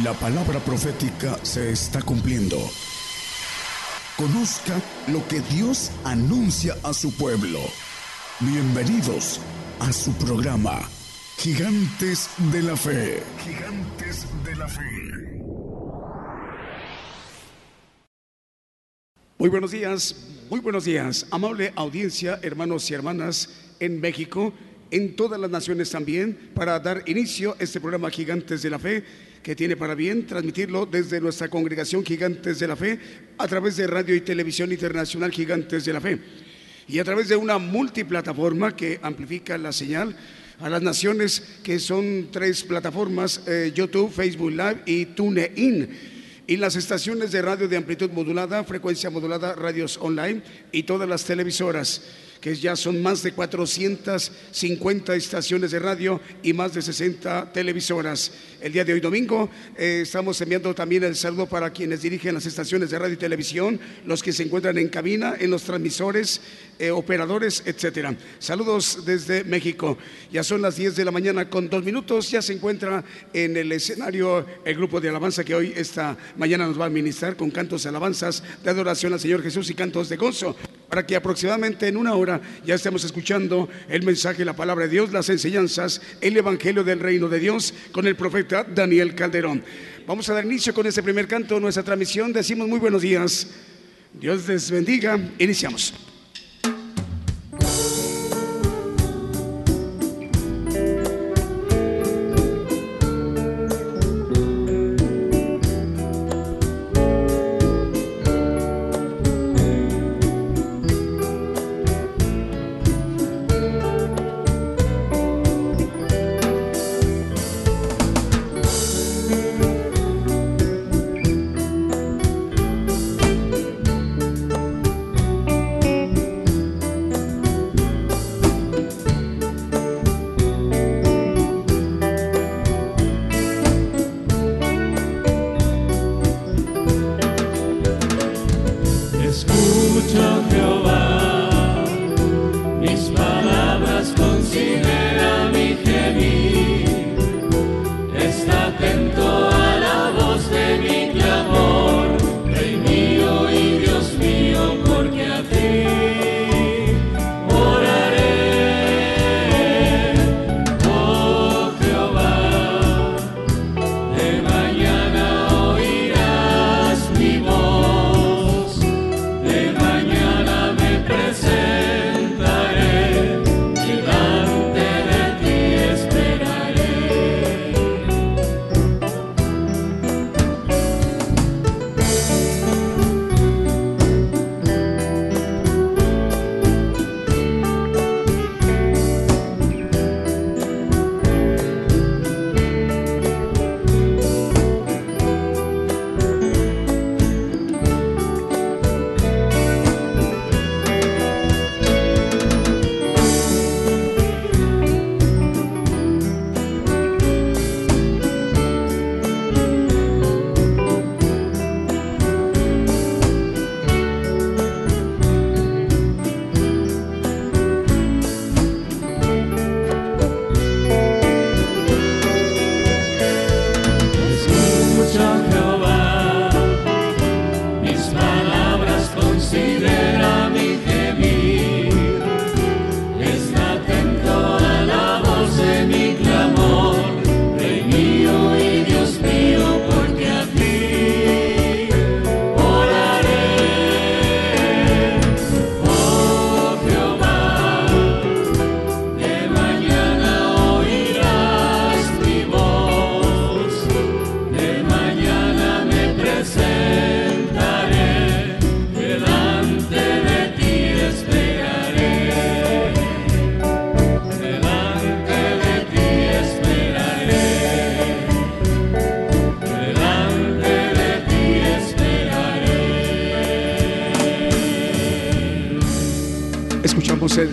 La palabra profética se está cumpliendo. Conozca lo que Dios anuncia a su pueblo. Bienvenidos a su programa, Gigantes de la Fe. Gigantes de la Fe. Muy buenos días, muy buenos días, amable audiencia, hermanos y hermanas en México, en todas las naciones también, para dar inicio a este programa Gigantes de la Fe que tiene para bien transmitirlo desde nuestra congregación Gigantes de la Fe a través de radio y televisión internacional Gigantes de la Fe y a través de una multiplataforma que amplifica la señal a las naciones que son tres plataformas, eh, YouTube, Facebook Live y TuneIn. Y las estaciones de radio de amplitud modulada, frecuencia modulada, radios online y todas las televisoras que ya son más de 450 estaciones de radio y más de 60 televisoras. El día de hoy domingo eh, estamos enviando también el saludo para quienes dirigen las estaciones de radio y televisión, los que se encuentran en cabina, en los transmisores, eh, operadores, etcétera. Saludos desde México. Ya son las 10 de la mañana con dos minutos. Ya se encuentra en el escenario el grupo de alabanza que hoy esta mañana nos va a administrar con cantos alabanzas de adoración al Señor Jesús y cantos de gozo para que aproximadamente en una hora ya estemos escuchando el mensaje, la palabra de Dios, las enseñanzas, el Evangelio del Reino de Dios con el profeta Daniel Calderón. Vamos a dar inicio con este primer canto, nuestra transmisión. Decimos muy buenos días. Dios les bendiga. Iniciamos.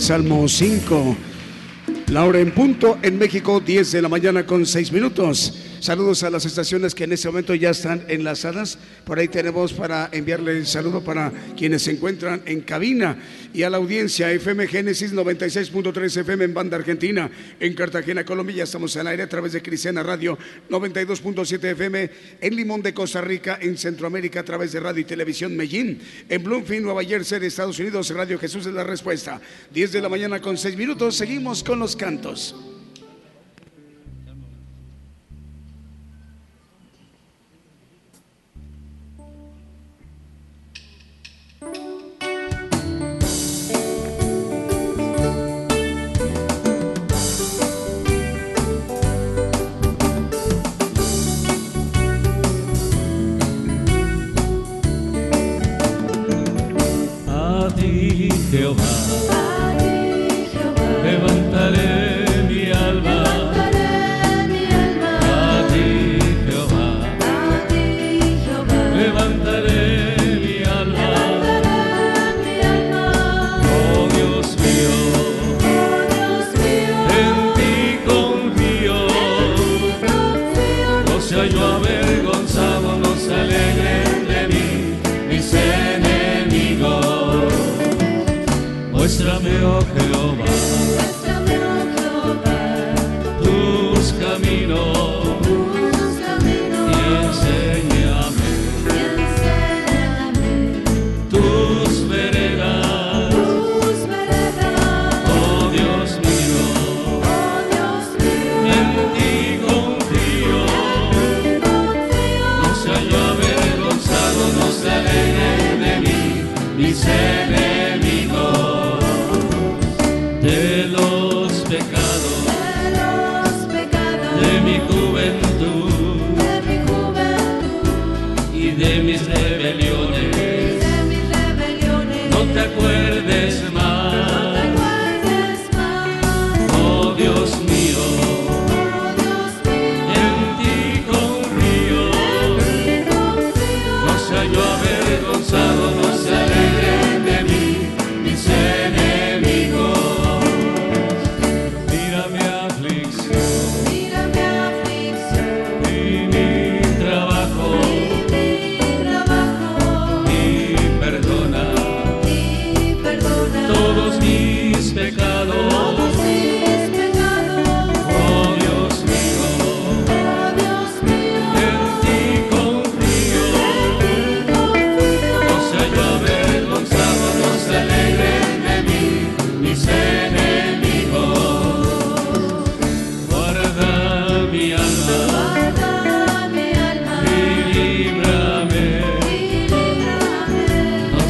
Salmo 5. La hora en punto en México, 10 de la mañana con 6 minutos. Saludos a las estaciones que en este momento ya están enlazadas. Por ahí tenemos para enviarle el saludo para quienes se encuentran en cabina y a la audiencia FM Génesis 96.3 FM en banda argentina. En Cartagena, Colombia, ya estamos al aire a través de Cristiana Radio 92.7 FM. En Limón de Costa Rica, en Centroamérica, a través de Radio y Televisión Medellín. En Bloomfield, Nueva Jersey, de Estados Unidos, Radio Jesús es la respuesta. 10 de la mañana con 6 minutos. Seguimos con los cantos. teu lar.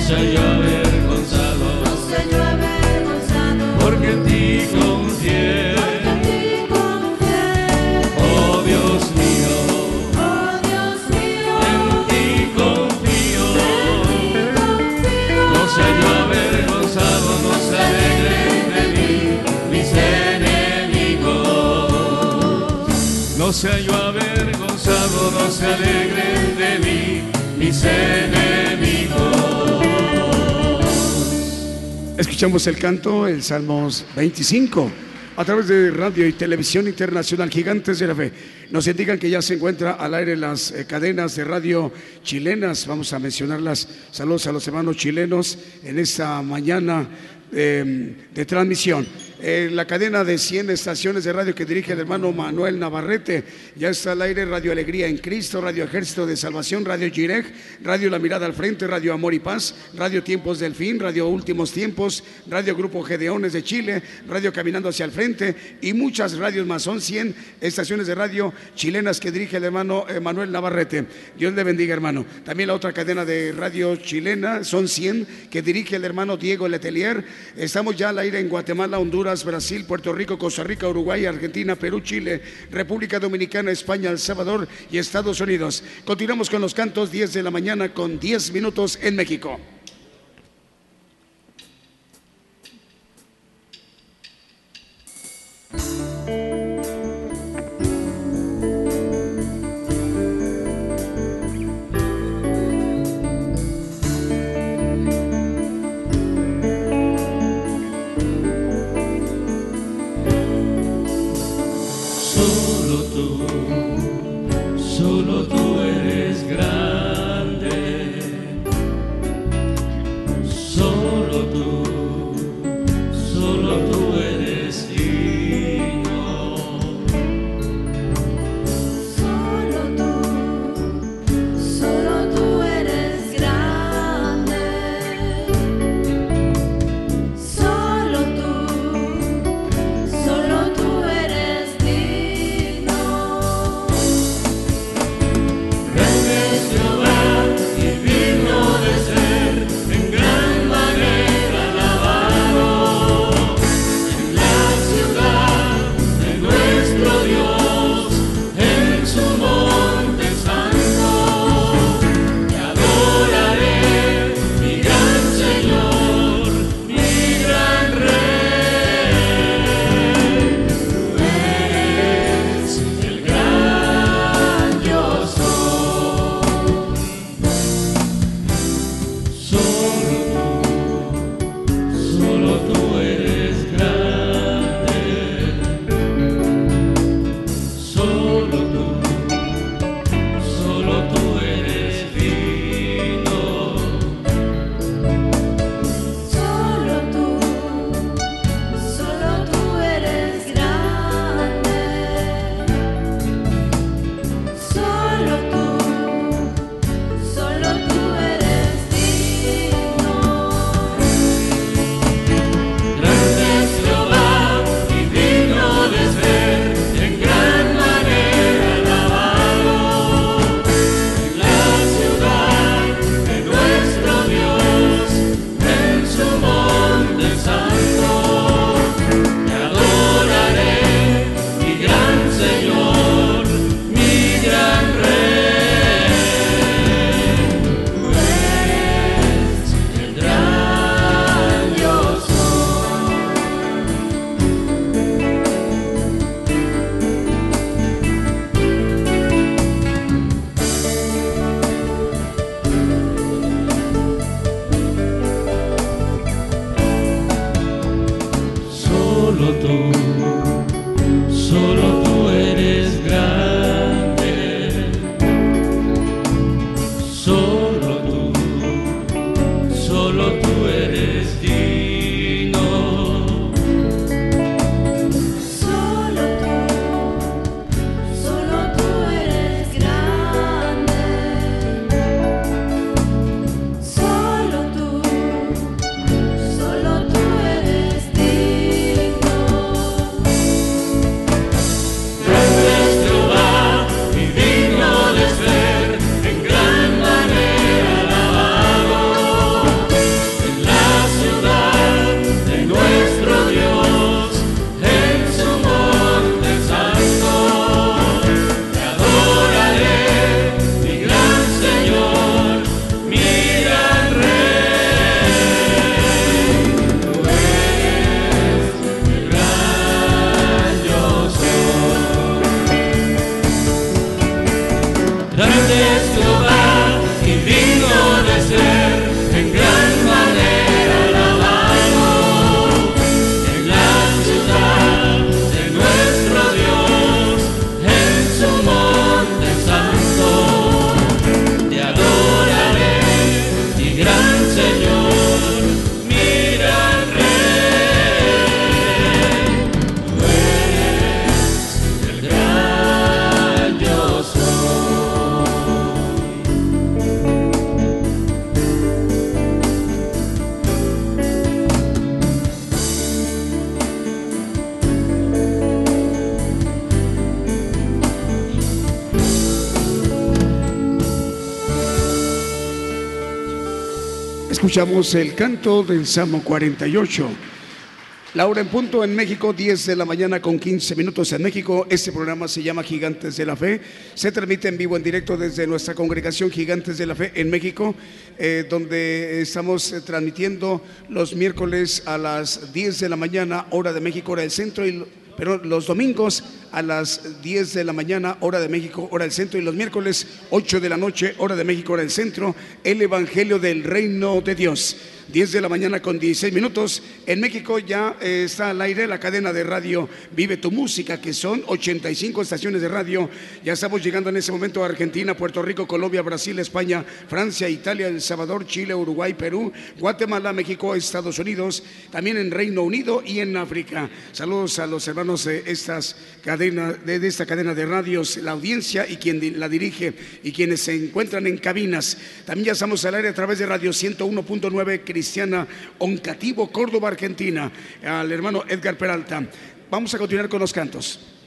No se hallo avergonzado, no se hallo avergonzado, porque en ti confié. Oh Dios mío, oh Dios mío, en ti confío. No se hallo avergonzado, no se alegre de mí, mis enemigos. No se hallo avergonzado, no se alegre de mí, mis enemigos. Escuchamos el canto, el Salmos 25, a través de radio y televisión internacional Gigantes de la Fe. Nos indican que ya se encuentra al aire las eh, cadenas de radio chilenas. Vamos a mencionarlas. Saludos a los hermanos chilenos en esta mañana eh, de transmisión la cadena de 100 estaciones de radio que dirige el hermano Manuel Navarrete. Ya está al aire Radio Alegría en Cristo, Radio Ejército de Salvación, Radio Gireg, Radio La Mirada al Frente, Radio Amor y Paz, Radio Tiempos del Fin, Radio Últimos Tiempos, Radio Grupo Gedeones de Chile, Radio Caminando hacia el Frente y muchas radios más. Son 100 estaciones de radio chilenas que dirige el hermano eh, Manuel Navarrete. Dios le bendiga, hermano. También la otra cadena de radio chilena, son 100 que dirige el hermano Diego Letelier. Estamos ya al aire en Guatemala, Honduras. Brasil, Puerto Rico, Costa Rica, Uruguay, Argentina, Perú, Chile, República Dominicana, España, El Salvador y Estados Unidos. Continuamos con los cantos 10 de la mañana con 10 minutos en México. Escuchamos el canto del Salmo 48. La hora en punto en México, 10 de la mañana con 15 minutos en México. Este programa se llama Gigantes de la Fe. Se transmite en vivo, en directo desde nuestra congregación Gigantes de la Fe en México, eh, donde estamos eh, transmitiendo los miércoles a las 10 de la mañana, hora de México, hora del centro, y pero los domingos a las 10 de la mañana, hora de México, hora del centro, y los miércoles 8 de la noche, hora de México, hora del centro, el Evangelio del Reino de Dios. 10 de la mañana con 16 minutos. En México ya eh, está al aire la cadena de radio Vive tu Música, que son 85 estaciones de radio. Ya estamos llegando en ese momento a Argentina, Puerto Rico, Colombia, Brasil, España, Francia, Italia, El Salvador, Chile, Uruguay, Perú, Guatemala, México, Estados Unidos, también en Reino Unido y en África. Saludos a los hermanos de estas cadenas, de esta cadena de radios, la audiencia y quien la dirige y quienes se encuentran en cabinas. También ya estamos al aire a través de Radio 101.9 Cristiana Oncativo, Córdoba, Argentina, al hermano Edgar Peralta. Vamos a continuar con los cantos.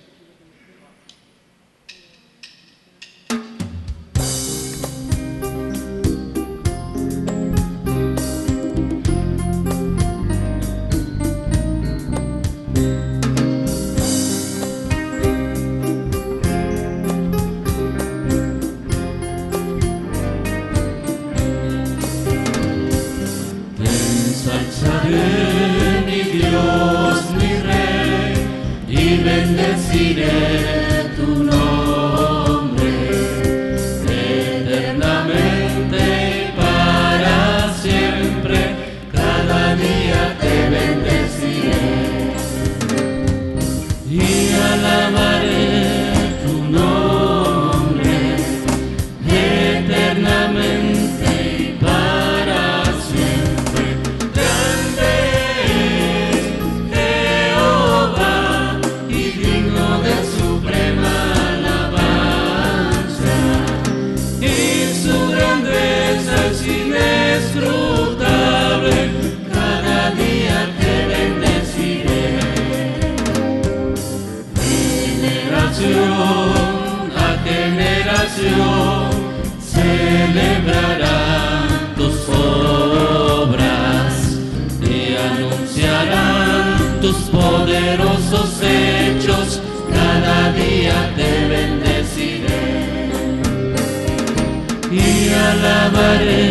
Hare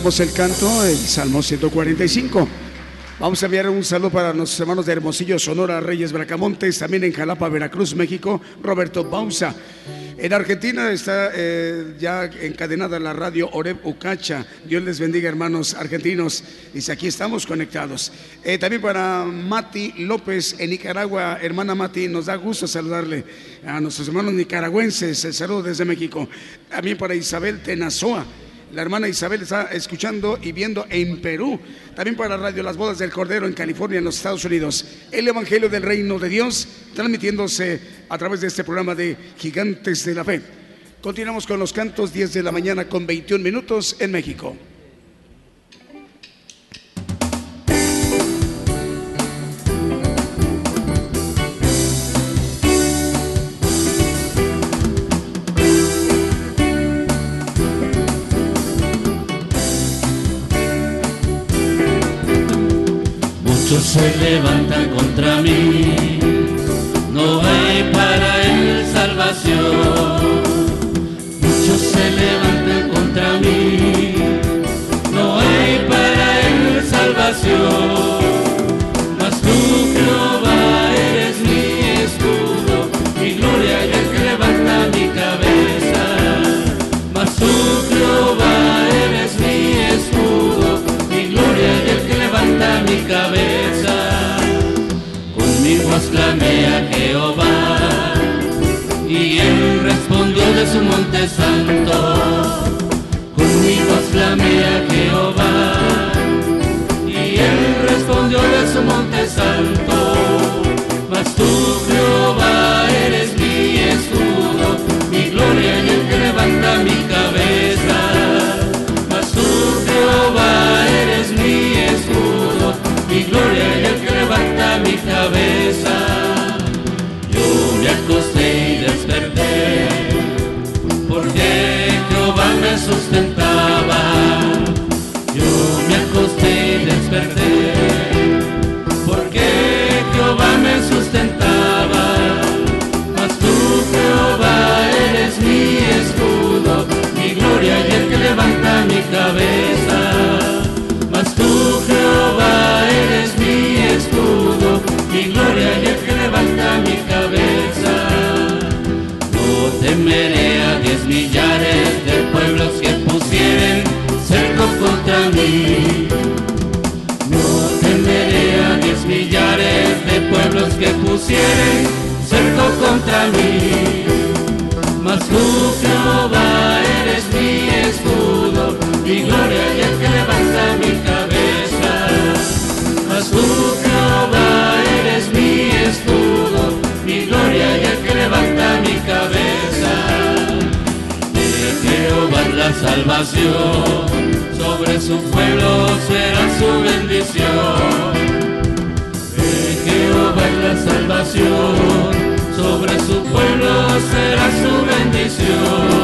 el canto, el Salmo 145. Vamos a enviar un saludo para nuestros hermanos de Hermosillo, Sonora, Reyes, Bracamontes, también en Jalapa, Veracruz, México, Roberto Bausa. En Argentina está eh, ya encadenada la radio Oreb Ucacha. Dios les bendiga, hermanos argentinos. Dice, aquí estamos conectados. Eh, también para Mati López en Nicaragua. Hermana Mati, nos da gusto saludarle a nuestros hermanos nicaragüenses. El saludo desde México. También para Isabel Tenazoa la hermana Isabel está escuchando y viendo en Perú, también para Radio Las Bodas del Cordero en California, en los Estados Unidos. El Evangelio del Reino de Dios, transmitiéndose a través de este programa de Gigantes de la Fe. Continuamos con los cantos 10 de la mañana con 21 minutos en México. Se levantan contra mí, no hay para él salvación. Muchos se levantan contra mí, no hay para él salvación. Clamé a Jehová y él respondió de su monte santo. Conmigo clamé a Jehová y él respondió de su monte santo. Mas tú, Jehová, eres mi escudo, mi gloria y el que levanta mi cabeza. Mas tú, Jehová, eres mi escudo, mi gloria y el levanta mi cabeza. sustentaba. Yo me acosté y desperté, porque Jehová me sustentaba. Mas tú, Jehová, eres mi escudo, mi gloria y el que levanta mi cabeza. Que pusieren cerco contra mí. Mas tú, Jehová, eres mi escudo, mi gloria y el que levanta mi cabeza. Mas tú, Jehová, eres mi escudo, mi gloria y el que levanta mi cabeza. la salvación, sobre su pueblo será su bendición. Sobre su pueblo será su bendición.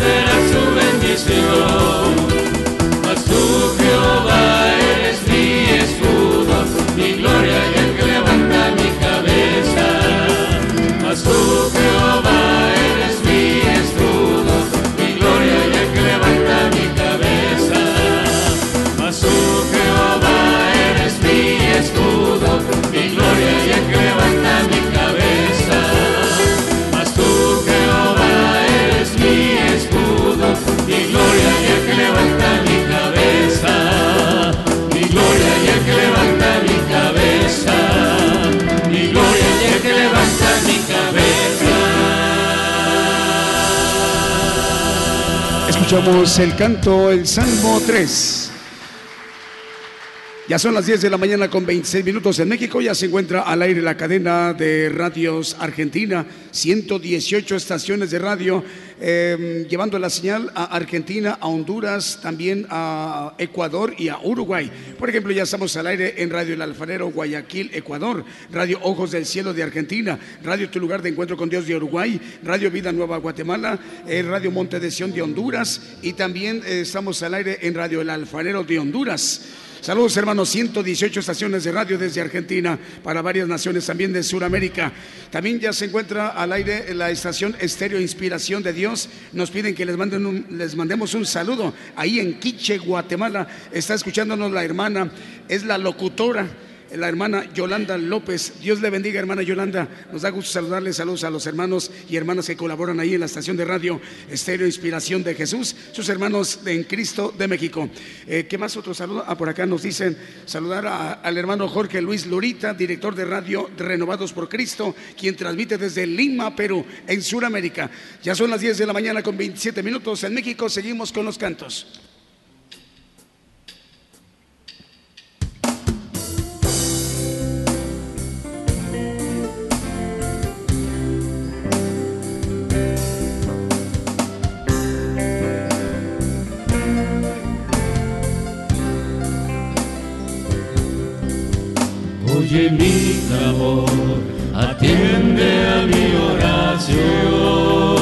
Será su bendición. Escuchamos el canto, el Salmo 3. Ya son las 10 de la mañana con 26 minutos en México. Ya se encuentra al aire la cadena de radios Argentina, 118 estaciones de radio, eh, llevando la señal a Argentina, a Honduras, también a Ecuador y a Uruguay. Por ejemplo, ya estamos al aire en Radio El Alfarero, Guayaquil, Ecuador, Radio Ojos del Cielo de Argentina, Radio Tu Lugar de Encuentro con Dios de Uruguay, Radio Vida Nueva Guatemala, eh, Radio Monte de Sion de Honduras. Y también eh, estamos al aire en Radio El Alfarero de Honduras. Saludos hermanos, 118 estaciones de radio desde Argentina para varias naciones también de Sudamérica. También ya se encuentra al aire la estación Estéreo Inspiración de Dios. Nos piden que les, manden les mandemos un saludo. Ahí en Quiche, Guatemala, está escuchándonos la hermana, es la locutora la hermana Yolanda López. Dios le bendiga, hermana Yolanda. Nos da gusto saludarle. Saludos a los hermanos y hermanas que colaboran ahí en la estación de radio Estéreo Inspiración de Jesús, sus hermanos en Cristo de México. Eh, ¿Qué más otro saludo? Ah, por acá nos dicen saludar al hermano Jorge Luis Lurita, director de radio Renovados por Cristo, quien transmite desde Lima, Perú, en Sudamérica. Ya son las 10 de la mañana con 27 minutos. En México seguimos con los cantos. Oye mi clamor, atiende a mi oración.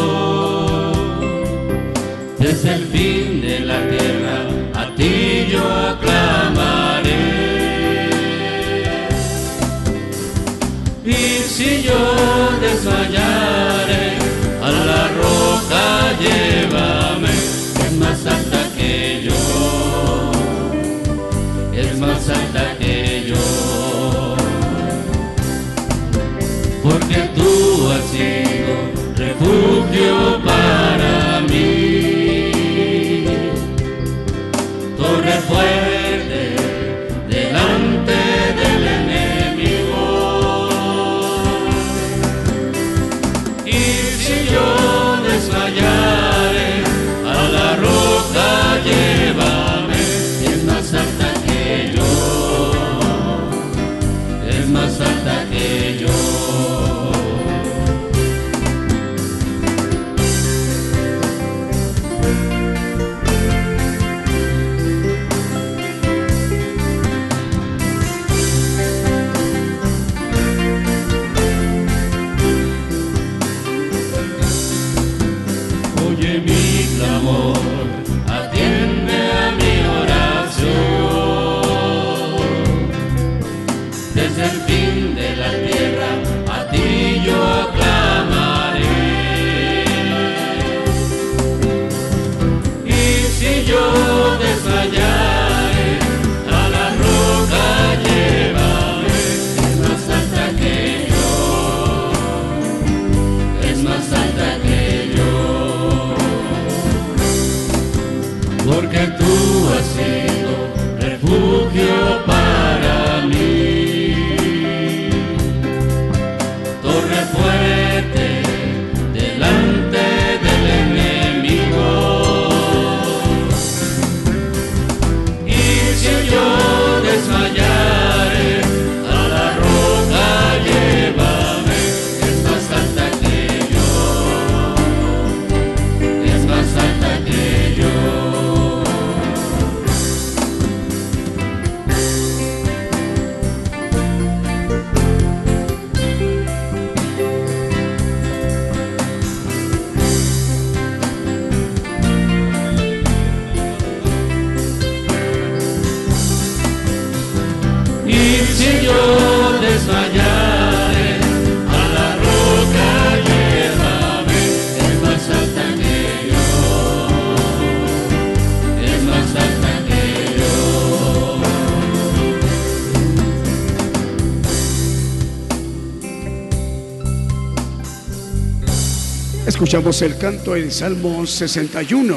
Escuchamos el canto en Salmo 61.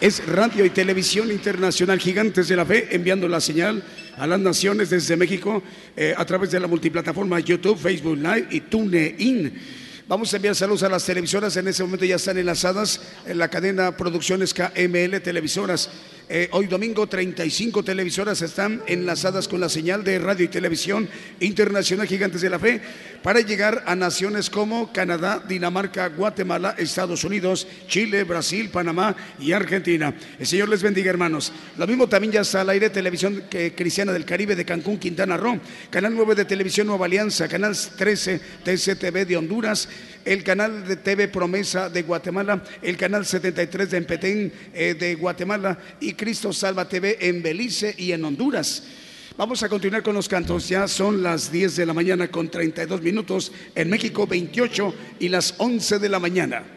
Es Radio y Televisión Internacional Gigantes de la Fe enviando la señal a las naciones desde México eh, a través de la multiplataforma YouTube, Facebook Live y TuneIn. Vamos a enviar saludos a las televisoras. En ese momento ya están enlazadas en la cadena Producciones KML Televisoras. Eh, hoy domingo 35 televisoras están enlazadas con la señal de radio y televisión internacional Gigantes de la Fe para llegar a naciones como Canadá, Dinamarca, Guatemala, Estados Unidos, Chile, Brasil, Panamá y Argentina. El Señor les bendiga, hermanos. Lo mismo también ya está al aire Televisión Cristiana del Caribe de Cancún, Quintana Roo, Canal 9 de Televisión Nueva Alianza, Canal 13 TCTV de Honduras, el canal de TV Promesa de Guatemala, el canal 73 de Empetén eh, de Guatemala y Cristo Salva TV en Belice y en Honduras. Vamos a continuar con los cantos. Ya son las 10 de la mañana con 32 minutos. En México 28 y las 11 de la mañana.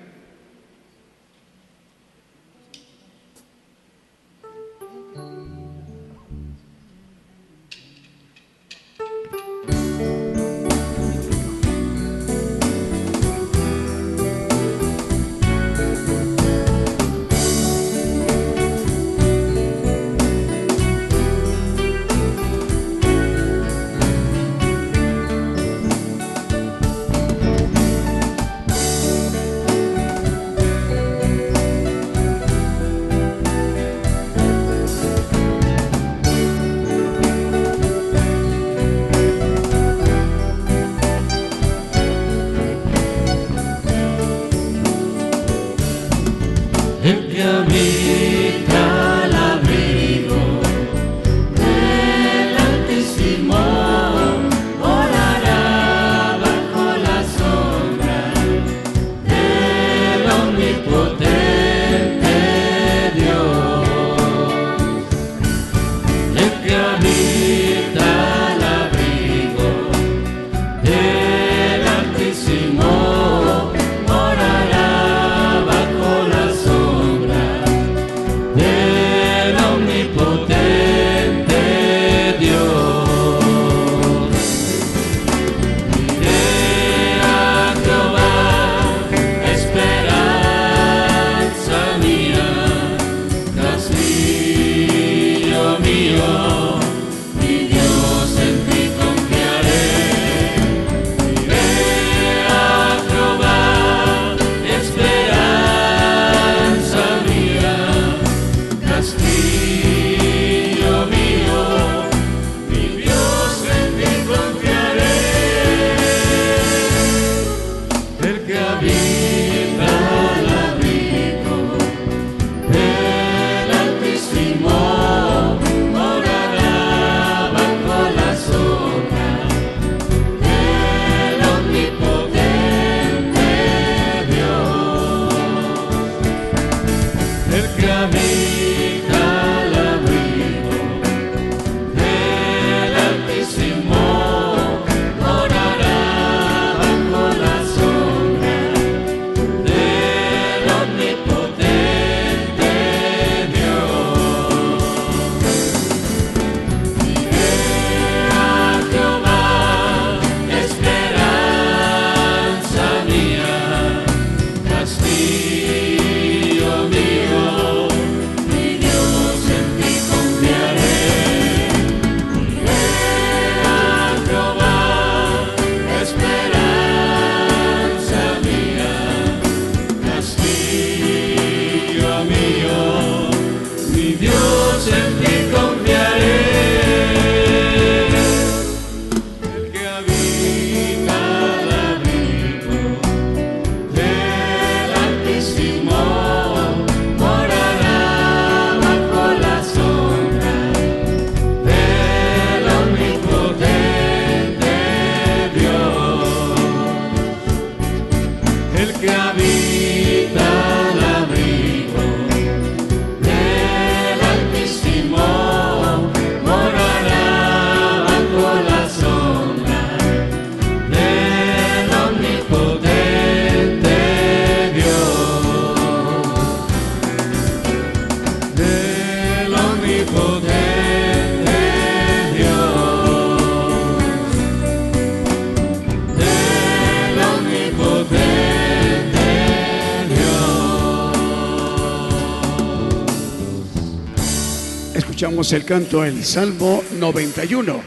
El canto El Salmo 91.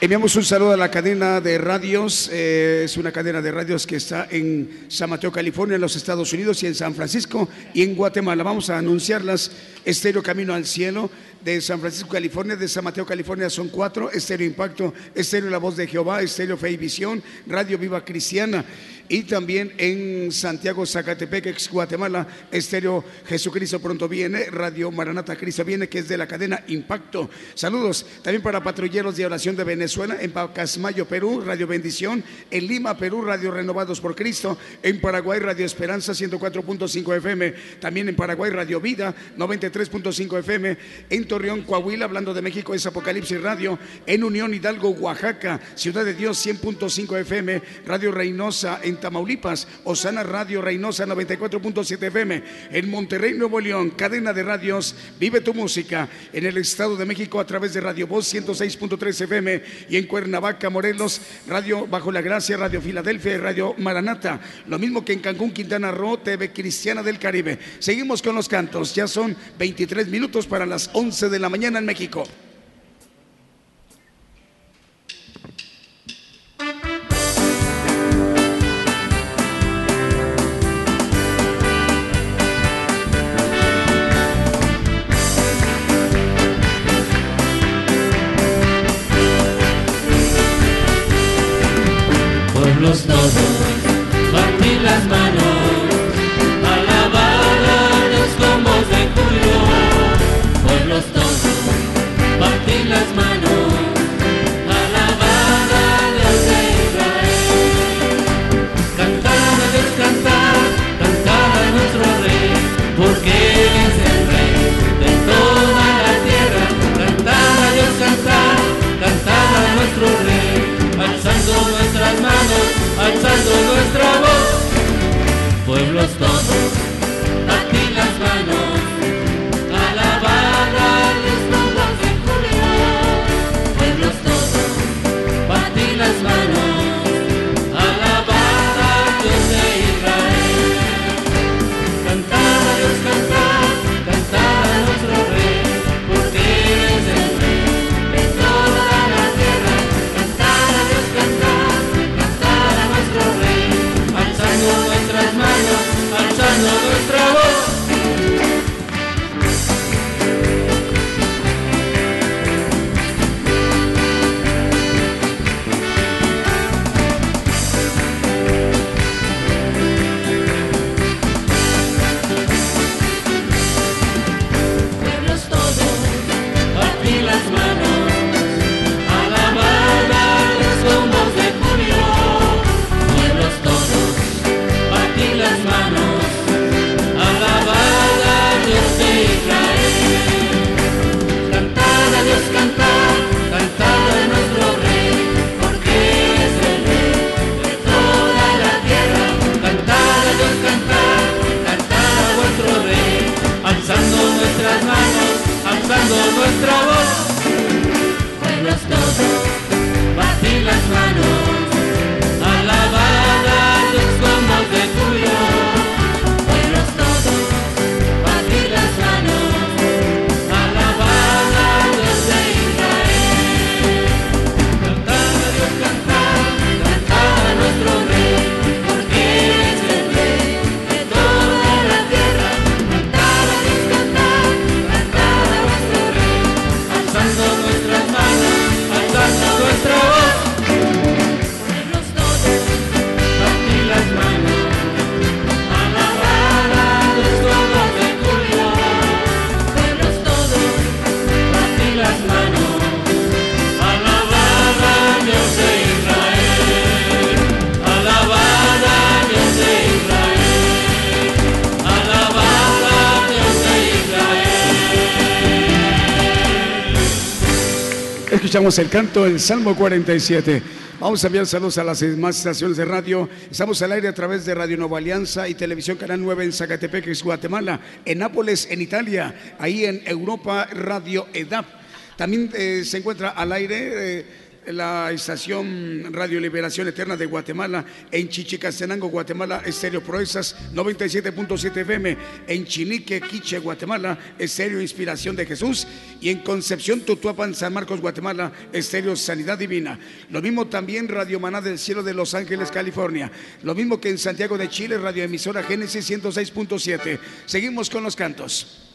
Enviamos un saludo a la cadena de radios, eh, es una cadena de radios que está en San Mateo, California, en los Estados Unidos y en San Francisco y en Guatemala. Vamos a anunciarlas, Estéreo Camino al Cielo de San Francisco, California, de San Mateo, California son cuatro, Estéreo Impacto, Estéreo La Voz de Jehová, Estéreo Fe y Visión, Radio Viva Cristiana y también en Santiago, Zacatepec, ex Guatemala, Estéreo Jesucristo pronto viene, Radio Maranata Cristo viene, que es de la cadena Impacto. Saludos también para patrulleros de oración de Venezuela, en Pacasmayo, Perú, Radio Bendición, en Lima, Perú, Radio Renovados por Cristo, en Paraguay, Radio Esperanza 104.5 FM, también en Paraguay, Radio Vida 93.5 FM, en Torreón, Coahuila, hablando de México, es Apocalipsis Radio, en Unión Hidalgo, Oaxaca, Ciudad de Dios 100.5 FM, Radio Reynosa, en Tamaulipas, Osana Radio Reynosa 94.7 FM, en Monterrey, Nuevo León, cadena de radios Vive tu música, en el Estado de México a través de Radio Voz 106.3 FM y en Cuernavaca, Morelos, Radio Bajo la Gracia, Radio Filadelfia y Radio Maranata, lo mismo que en Cancún, Quintana Roo, TV Cristiana del Caribe. Seguimos con los cantos, ya son 23 minutos para las 11 de la mañana en México. Los todos, Escuchamos el canto del Salmo 47. Vamos a enviar saludos a las demás estaciones de radio. Estamos al aire a través de Radio Nueva Alianza y Televisión Canal 9 en Zacatepec, Guatemala, en Nápoles, en Italia, ahí en Europa, Radio EDAP. También eh, se encuentra al aire eh, la estación Radio Liberación Eterna de Guatemala, en Chichicastenango, Guatemala, Estéreo Proezas 97.7 FM, en Chinique, Quiche, Guatemala, Estéreo Inspiración de Jesús, y en Concepción, Tutuapan, San Marcos, Guatemala, Estéreo Sanidad Divina. Lo mismo también Radio Maná del Cielo de Los Ángeles, California. Lo mismo que en Santiago de Chile, Radio Emisora Génesis 106.7. Seguimos con los cantos.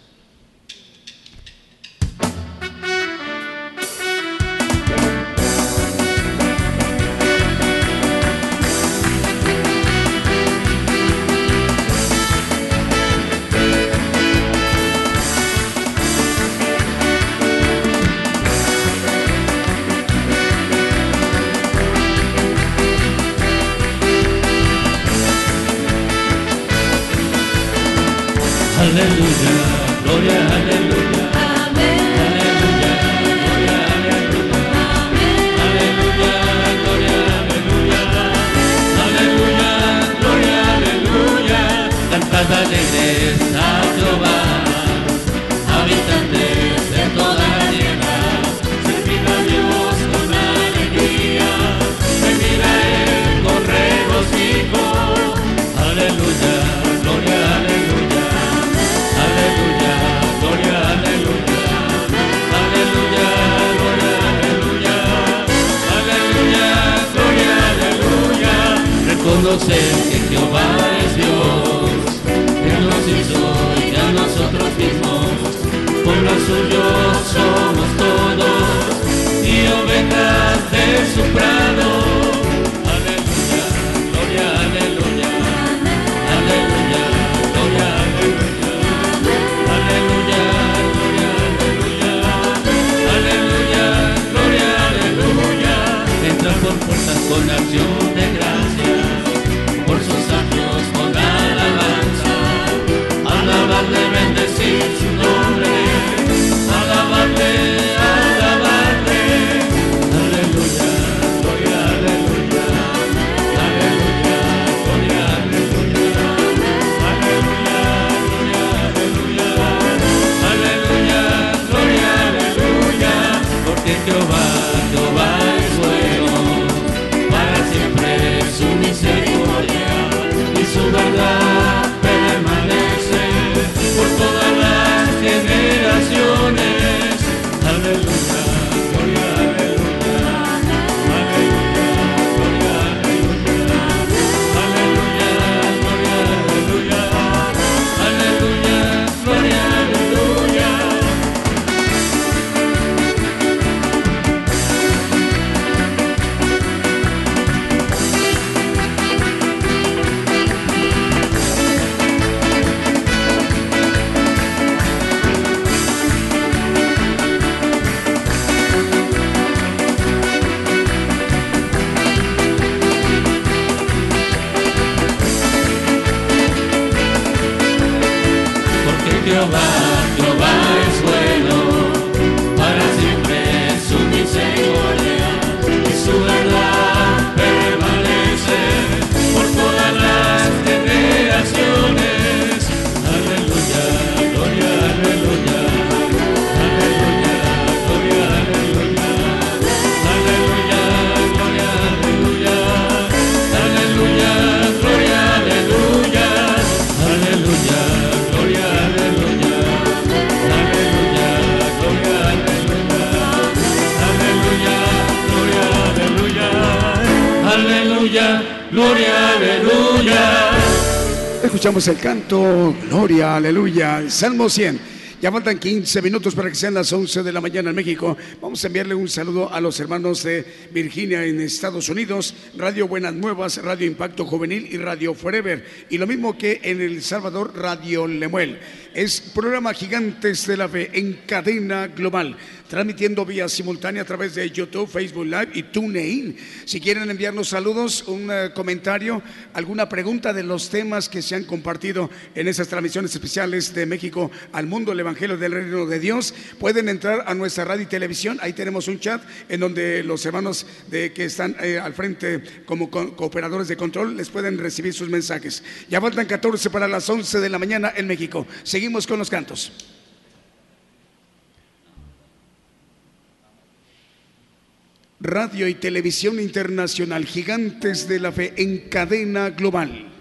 sé que Jehová es Dios, Él nos hizo y a nosotros mismos, pueblo suyo somos todos y ovejas de su prado. Aleluya, gloria, aleluya, aleluya, gloria, aleluya, aleluya, gloria, aleluya, aleluya, aleluya. Por puertas con acción de el canto, gloria, aleluya, Salmo 100. Ya faltan 15 minutos para que sean las 11 de la mañana en México. Vamos a enviarle un saludo a los hermanos de Virginia en Estados Unidos, Radio Buenas Nuevas, Radio Impacto Juvenil y Radio Forever. Y lo mismo que en El Salvador, Radio Lemuel. Es programa Gigantes de la Fe en cadena global transmitiendo vía simultánea a través de YouTube, Facebook Live y TuneIn. Si quieren enviarnos saludos, un eh, comentario, alguna pregunta de los temas que se han compartido en esas transmisiones especiales de México al mundo, el Evangelio del Reino de Dios, pueden entrar a nuestra radio y televisión. Ahí tenemos un chat en donde los hermanos de, que están eh, al frente como cooperadores de control les pueden recibir sus mensajes. Ya faltan 14 para las 11 de la mañana en México. Con los cantos. Radio y Televisión Internacional, Gigantes de la Fe en cadena global.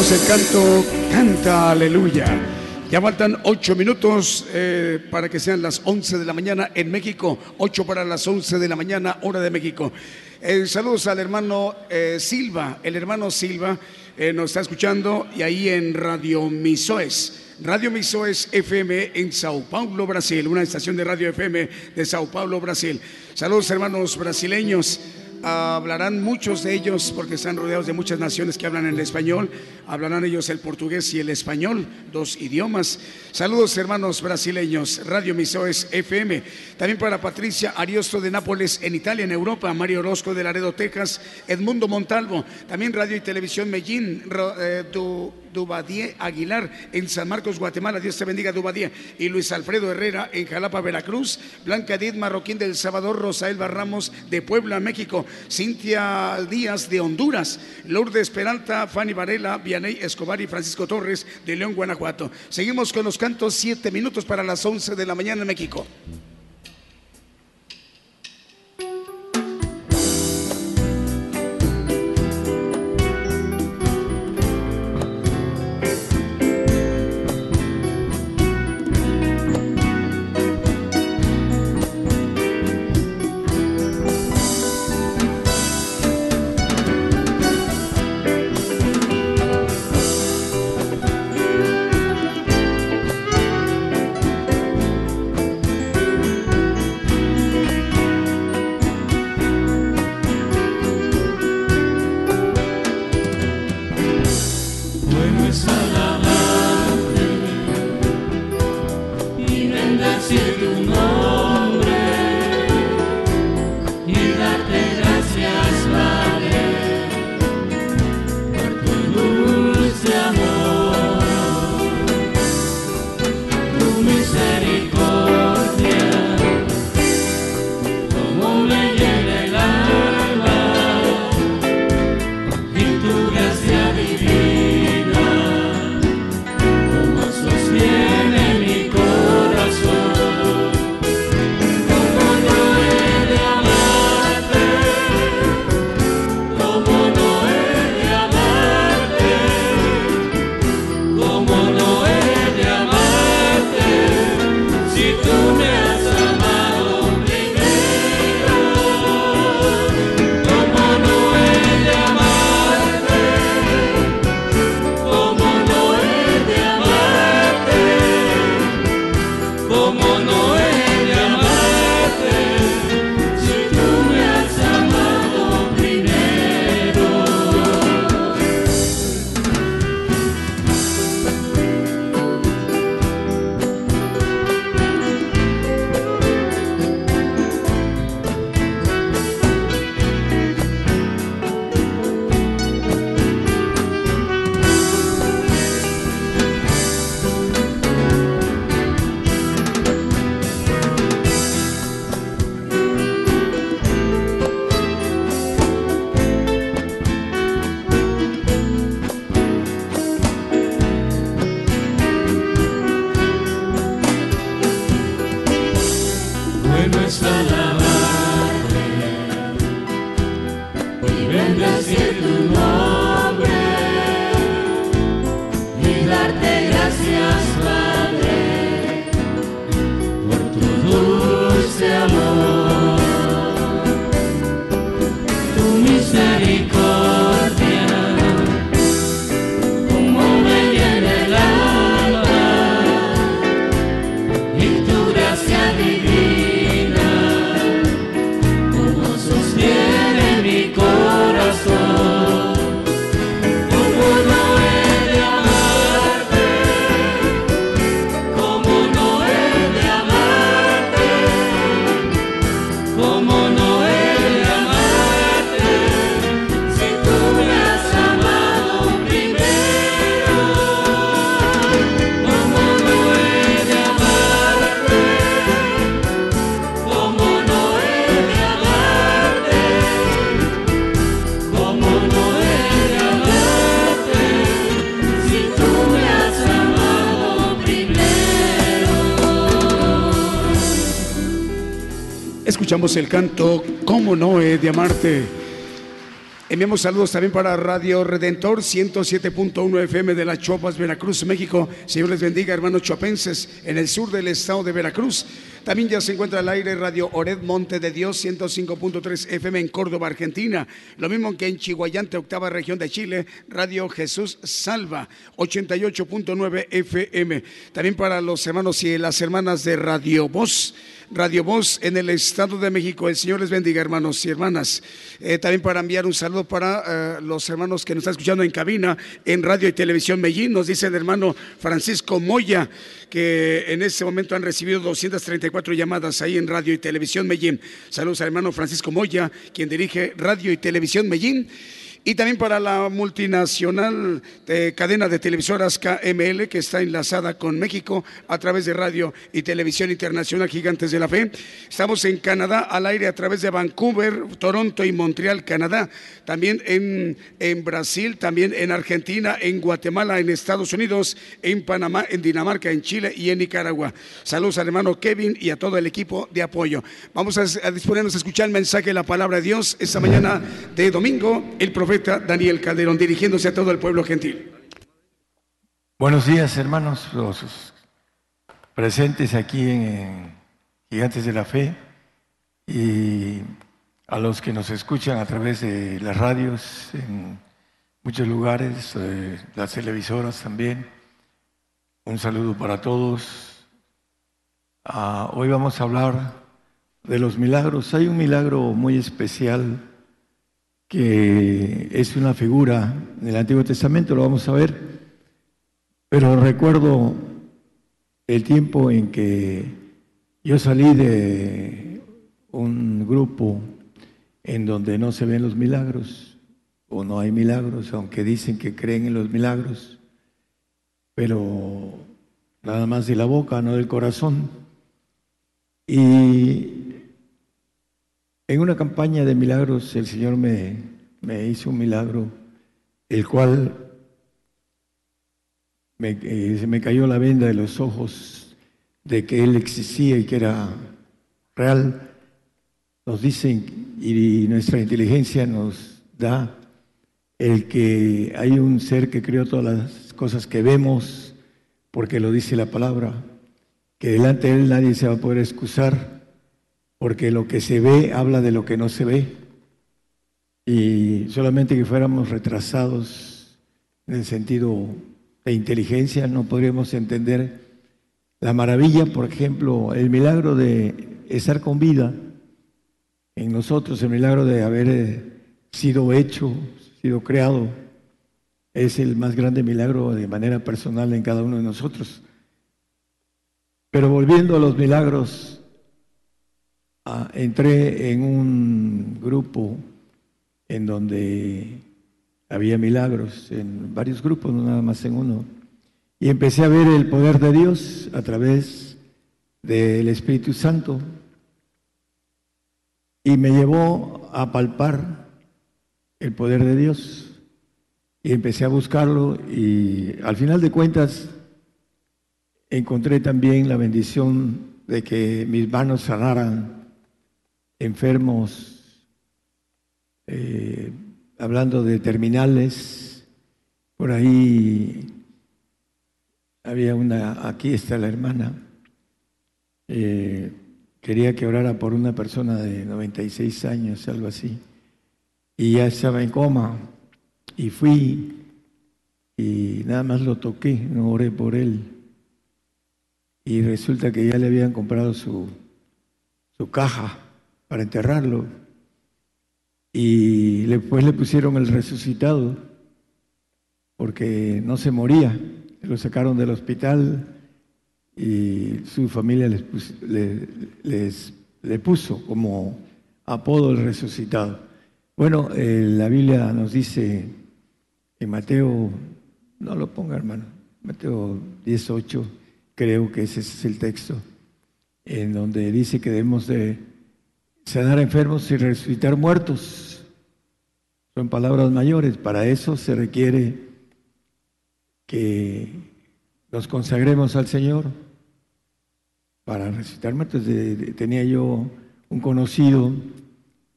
Escuchamos el canto Canta Aleluya. Ya faltan ocho minutos eh, para que sean las once de la mañana en México, ocho para las once de la mañana, hora de México. Eh, saludos al hermano eh, Silva, el hermano Silva nos está escuchando y ahí en Radio Misoes. Radio Misoes FM en Sao Paulo, Brasil, una estación de radio FM de Sao Paulo, Brasil. Saludos hermanos brasileños hablarán muchos de ellos porque están rodeados de muchas naciones que hablan el español, hablarán ellos el portugués y el español, dos idiomas. Saludos hermanos brasileños, Radio Misoes FM. También para Patricia Ariosto de Nápoles en Italia, en Europa, Mario Orozco de Laredo, Texas, Edmundo Montalvo, también Radio y Televisión Medellín, eh, Dubadie Aguilar en San Marcos, Guatemala. Dios te bendiga, Dubadie. Y Luis Alfredo Herrera en Jalapa, Veracruz. Blanca Edith Marroquín del Salvador. Rosael Barramos de Puebla, México. Cintia Díaz de Honduras. Lourdes Peralta, Fanny Varela, Vianey Escobar y Francisco Torres de León, Guanajuato. Seguimos con los cantos, siete minutos para las once de la mañana en México. El canto ¿Cómo no he de amarte? Enviamos saludos también para Radio Redentor 107.1 FM de las Chopas, Veracruz, México. Señor les bendiga, hermanos chopenses, en el sur del estado de Veracruz. También ya se encuentra al aire Radio Ored Monte de Dios 105.3 FM en Córdoba, Argentina. Lo mismo que en Chihuayante, octava región de Chile, Radio Jesús Salva 88.9 FM. También para los hermanos y las hermanas de Radio Voz. Radio Voz en el Estado de México. El Señor les bendiga, hermanos y hermanas. Eh, también para enviar un saludo para eh, los hermanos que nos están escuchando en cabina en Radio y Televisión Medellín. Nos dice el hermano Francisco Moya que en este momento han recibido 234 llamadas ahí en Radio y Televisión Medellín. Saludos al hermano Francisco Moya, quien dirige Radio y Televisión Medellín y también para la multinacional de cadena de televisoras KML que está enlazada con México a través de radio y televisión internacional Gigantes de la Fe. Estamos en Canadá al aire a través de Vancouver, Toronto y Montreal, Canadá. También en, en Brasil, también en Argentina, en Guatemala, en Estados Unidos, en Panamá, en Dinamarca, en Chile y en Nicaragua. Saludos al hermano Kevin y a todo el equipo de apoyo. Vamos a, a disponernos a escuchar el mensaje de la palabra de Dios esta mañana de domingo. El profeta Daniel Calderón, dirigiéndose a todo el pueblo gentil. Buenos días, hermanos, los presentes aquí en Gigantes de la Fe y a los que nos escuchan a través de las radios en muchos lugares, eh, las televisoras también. Un saludo para todos. Ah, hoy vamos a hablar de los milagros. Hay un milagro muy especial que es una figura en el Antiguo Testamento, lo vamos a ver, pero recuerdo el tiempo en que yo salí de un grupo en donde no se ven los milagros, o no hay milagros, aunque dicen que creen en los milagros, pero nada más de la boca, no del corazón. Y en una campaña de milagros el Señor me, me hizo un milagro, el cual me, eh, se me cayó la venda de los ojos de que Él existía y que era real. Nos dicen, y nuestra inteligencia nos da el que hay un ser que creó todas las cosas que vemos, porque lo dice la palabra, que delante de Él nadie se va a poder excusar porque lo que se ve habla de lo que no se ve. Y solamente que fuéramos retrasados en el sentido de inteligencia, no podríamos entender la maravilla, por ejemplo, el milagro de estar con vida en nosotros, el milagro de haber eh, sido hecho, sido creado, es el más grande milagro de manera personal en cada uno de nosotros. Pero volviendo a los milagros Ah, entré en un grupo en donde había milagros, en varios grupos, no nada más en uno, y empecé a ver el poder de Dios a través del Espíritu Santo. Y me llevó a palpar el poder de Dios. Y empecé a buscarlo y al final de cuentas encontré también la bendición de que mis manos sanaran enfermos, eh, hablando de terminales, por ahí había una, aquí está la hermana, eh, quería que orara por una persona de 96 años, algo así, y ya estaba en coma, y fui y nada más lo toqué, no oré por él, y resulta que ya le habían comprado su, su caja para enterrarlo. Y después le pusieron el resucitado, porque no se moría. Lo sacaron del hospital y su familia les, le puso como apodo el resucitado. Bueno, eh, la Biblia nos dice en Mateo, no lo ponga hermano, Mateo 18, creo que ese es el texto, en donde dice que debemos de sanar enfermos y resucitar muertos. Son palabras mayores. Para eso se requiere que nos consagremos al Señor para resucitar muertos. Tenía yo un conocido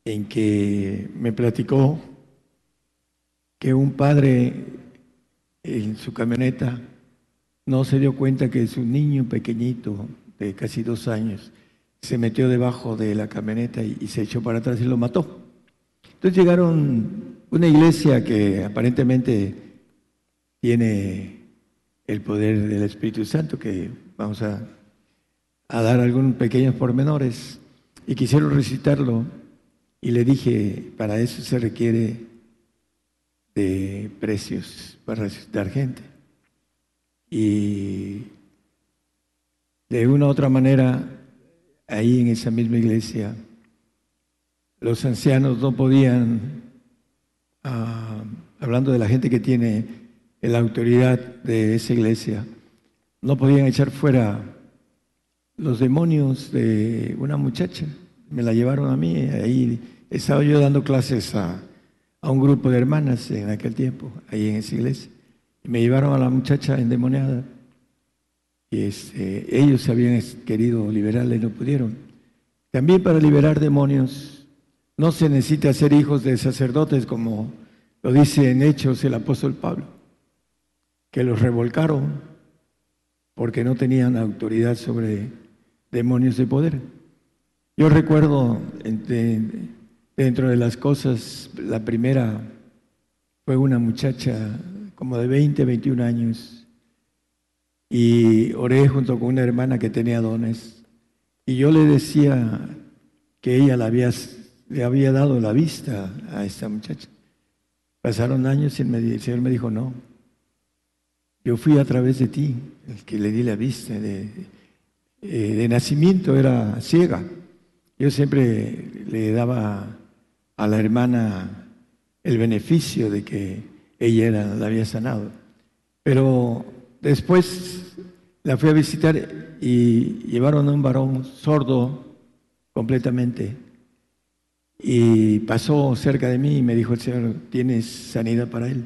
en que me platicó que un padre en su camioneta no se dio cuenta que su niño pequeñito de casi dos años se metió debajo de la camioneta y, se echó para atrás y lo mató. Entonces llegaron una iglesia que aparentemente tiene el poder del Espíritu Santo, que vamos a, a dar algunos pequeños pormenores, y quisieron recitarlo, y le dije, para eso se requiere de precios para recitar gente. Y de una u otra manera, ahí en esa misma iglesia, los ancianos no podían, ah, hablando de la gente que tiene la autoridad de esa iglesia, no podían echar fuera los demonios de una muchacha. Me la llevaron a mí, ahí estaba yo dando clases a, a un grupo de hermanas en aquel tiempo, ahí en esa iglesia. Y me llevaron a la muchacha endemoniada. Este, ellos habían querido liberarla y no pudieron. También para liberar demonios no se necesita ser hijos de sacerdotes, como lo dice en Hechos el apóstol Pablo, que los revolcaron porque no tenían autoridad sobre demonios de poder. Yo recuerdo dentro de las cosas, la primera fue una muchacha como de 20, 21 años y oré junto con una hermana que tenía dones y yo le decía que ella le había, le había dado la vista a esta muchacha. Pasaron años y el Señor me dijo, no, yo fui a través de ti el que le di la vista. De, eh, de nacimiento era ciega. Yo siempre le daba a la hermana el beneficio de que ella era, la había sanado. Pero después la fui a visitar y llevaron a un varón sordo completamente. Y pasó cerca de mí y me dijo el Señor, tienes sanidad para él.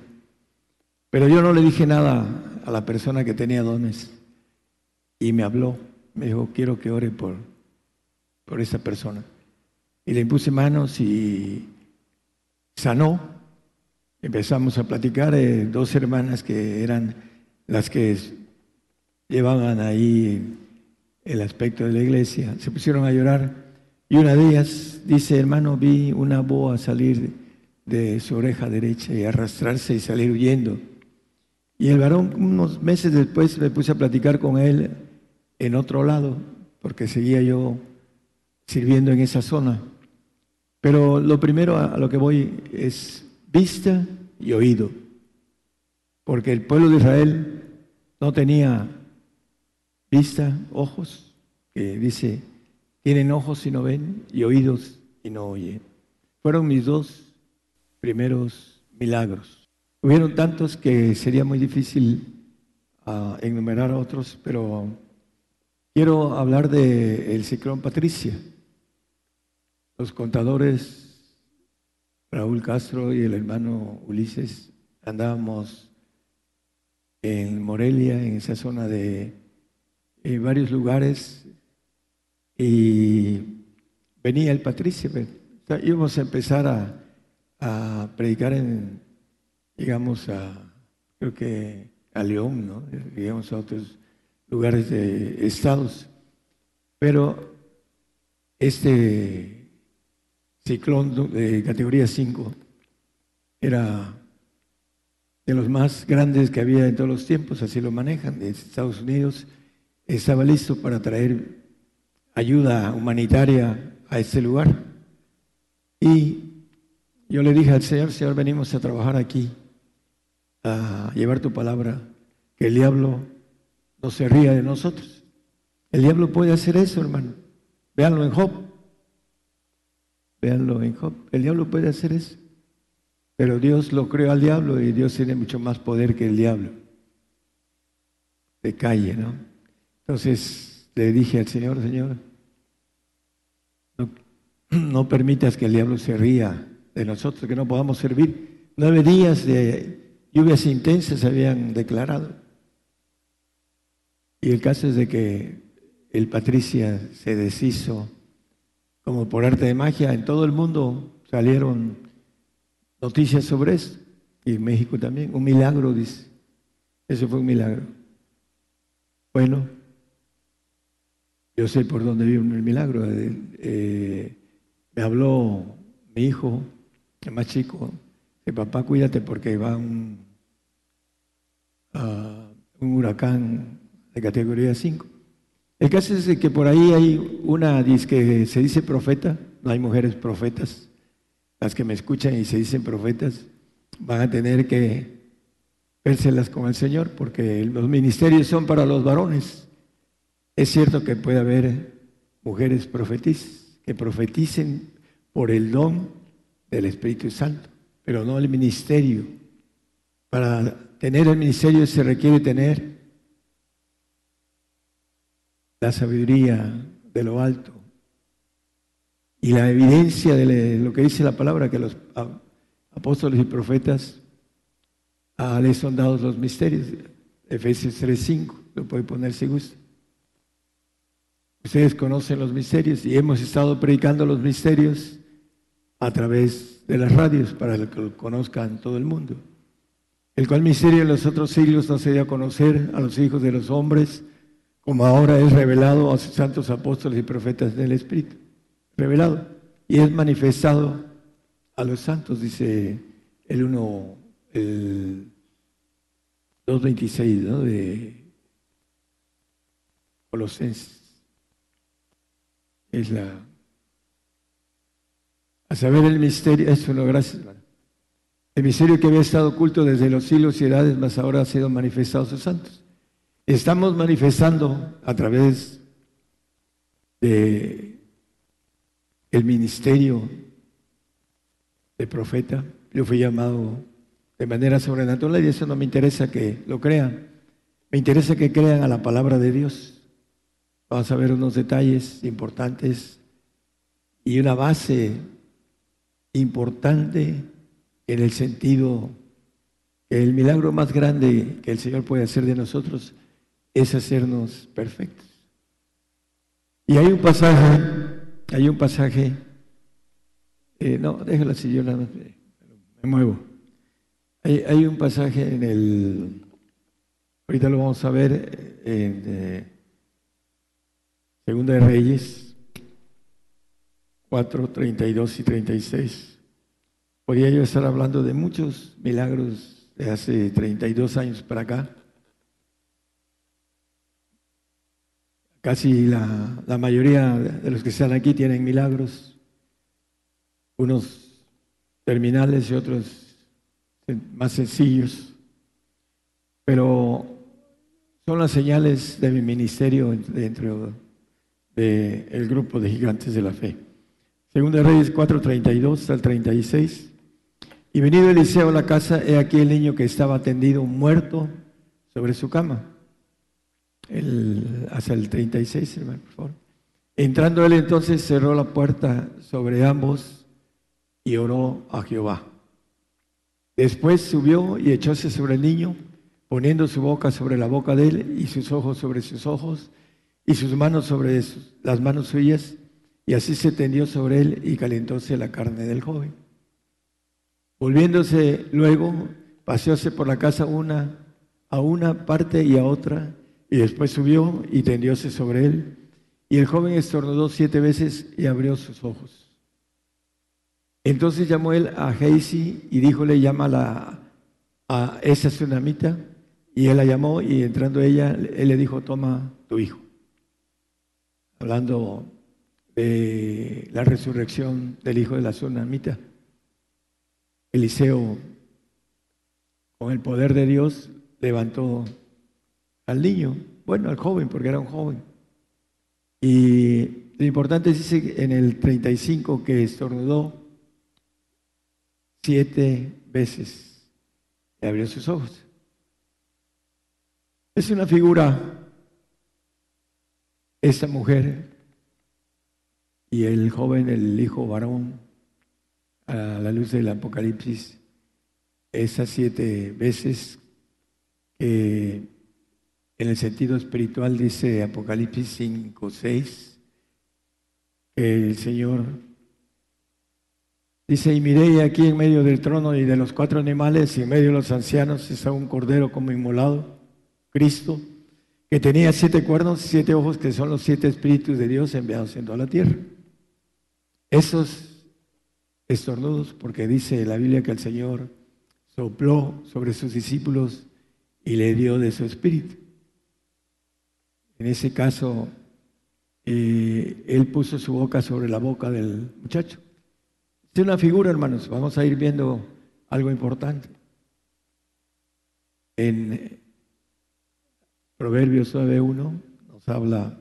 Pero yo no le dije nada a la persona que tenía dones. Y me habló, me dijo, quiero que ore por, por esa persona. Y le impuse manos y sanó. Empezamos a platicar, eh, dos hermanas que eran las que llevaban ahí el aspecto de la iglesia, se pusieron a llorar y una de ellas dice, hermano, vi una boa salir de su oreja derecha y arrastrarse y salir huyendo. Y el varón, unos meses después, me puse a platicar con él en otro lado, porque seguía yo sirviendo en esa zona. Pero lo primero a lo que voy es vista y oído, porque el pueblo de Israel no tenía vista, ojos, que dice, tienen ojos y no ven, y oídos y no oyen. Fueron mis dos primeros milagros. Hubieron tantos que sería muy difícil uh, enumerar otros, pero quiero hablar del el ciclón Patricia. Los contadores Raúl Castro y el hermano Ulises andábamos en Morelia, en esa zona de varios lugares, y venía el Patricia. íbamos a empezar a, a, predicar en, digamos, a, creo que a León, ¿no? digamos a otros lugares de estados. Pero este ciclón de categoría 5 era de los más grandes que había en todos los tiempos, así lo manejan, de Estados Unidos, estaba listo para traer ayuda humanitaria a este lugar. Y yo le dije al Señor, Señor, venimos a trabajar aquí, a llevar tu palabra, que el diablo no se ría de nosotros. El diablo puede hacer eso, hermano. Véanlo en Job. Véanlo en Job. El diablo puede hacer eso. Pero Dios lo creó al diablo y Dios tiene mucho más poder que el diablo. De calle, ¿no? Entonces le dije al Señor, Señor, no, permitas que el diablo se ría de nosotros, que no podamos servir. Nueve días de lluvias intensas habían declarado. Y el caso es de que el Patricia se deshizo como por arte de magia, en todo el mundo salieron noticias sobre eso. y en México también. Un milagro, dice. Eso fue un milagro. Bueno, yo sé por dónde vive el milagro. Eh, me habló mi hijo, el más chico, que papá, cuídate porque va un, un huracán de categoría 5. El caso es que por ahí hay una que se dice profeta, no hay mujeres profetas, las que me escuchan y se dicen profetas van a tener que vérselas con el Señor porque los ministerios son para los varones. Es cierto que puede haber mujeres profetisas que profeticen por el don del Espíritu Santo, pero no el ministerio. Para tener el ministerio se requiere tener la sabiduría de lo alto y la evidencia de lo que dice la palabra, que los apóstoles y profetas ah, les son dados los misterios. Efesios 3.5, lo puede poner si gusta. Ustedes conocen los misterios y hemos estado predicando los misterios a través de las radios para que lo conozcan todo el mundo. El cual misterio en los otros siglos no se dio a conocer a los hijos de los hombres, como ahora es revelado a sus santos apóstoles y profetas del Espíritu. Revelado. Y es manifestado a los santos, dice el 1, el 2.26 ¿no? de Colosenses. Es la... A saber el misterio, eso no, gracias, El misterio que había estado oculto desde los siglos y edades, más ahora ha sido manifestado a sus santos. Estamos manifestando a través de el ministerio de profeta. Yo fui llamado de manera sobrenatural y eso no me interesa que lo crean. Me interesa que crean a la palabra de Dios. Vamos a ver unos detalles importantes y una base importante en el sentido que el milagro más grande que el Señor puede hacer de nosotros es hacernos perfectos. Y hay un pasaje, hay un pasaje eh, no, déjala así, yo nada me, muevo. Hay, un pasaje en el, ahorita lo vamos a ver, en eh, Segunda de Reyes 4, 32 y 36. Podría yo estar hablando de muchos milagros de hace 32 años para acá. Casi la, mayoría de los que están aquí tienen milagros unos terminales y otros más sencillos, pero son las señales de mi ministerio dentro del grupo de gigantes de la fe. Segunda Reyes 4:32 al 36. Y venido Eliseo a la casa, he aquí el niño que estaba tendido muerto sobre su cama. El, hasta el 36, hermano, por favor. Entrando él entonces cerró la puerta sobre ambos y oró a Jehová. Después subió y echóse sobre el niño, poniendo su boca sobre la boca de él y sus ojos sobre sus ojos y sus manos sobre las manos suyas, y así se tendió sobre él y calentóse la carne del joven. Volviéndose luego, paseóse por la casa una a una parte y a otra, y después subió y tendióse sobre él, y el joven estornudó siete veces y abrió sus ojos. Entonces llamó él a Geisi y díjole, llámala a esa tsunamita. Y él la llamó y entrando ella, él le dijo, toma tu hijo. Hablando de la resurrección del hijo de la tsunamita. Eliseo, con el poder de Dios, levantó al niño, bueno, al joven, porque era un joven. Y lo importante es en el 35 que estornudó siete veces y abrió sus ojos. Es una figura, esta mujer y el joven, el hijo varón, a la luz del Apocalipsis, esas siete veces que en el sentido espiritual dice Apocalipsis 5, 6, que el Señor Dice, y miré aquí en medio del trono y de los cuatro animales y en medio de los ancianos está un cordero como inmolado, Cristo, que tenía siete cuernos siete ojos, que son los siete espíritus de Dios enviados en toda la tierra. Esos estornudos, porque dice la Biblia que el Señor sopló sobre sus discípulos y le dio de su espíritu. En ese caso, eh, él puso su boca sobre la boca del muchacho. Es una figura, hermanos. Vamos a ir viendo algo importante. En Proverbios 9.1 nos habla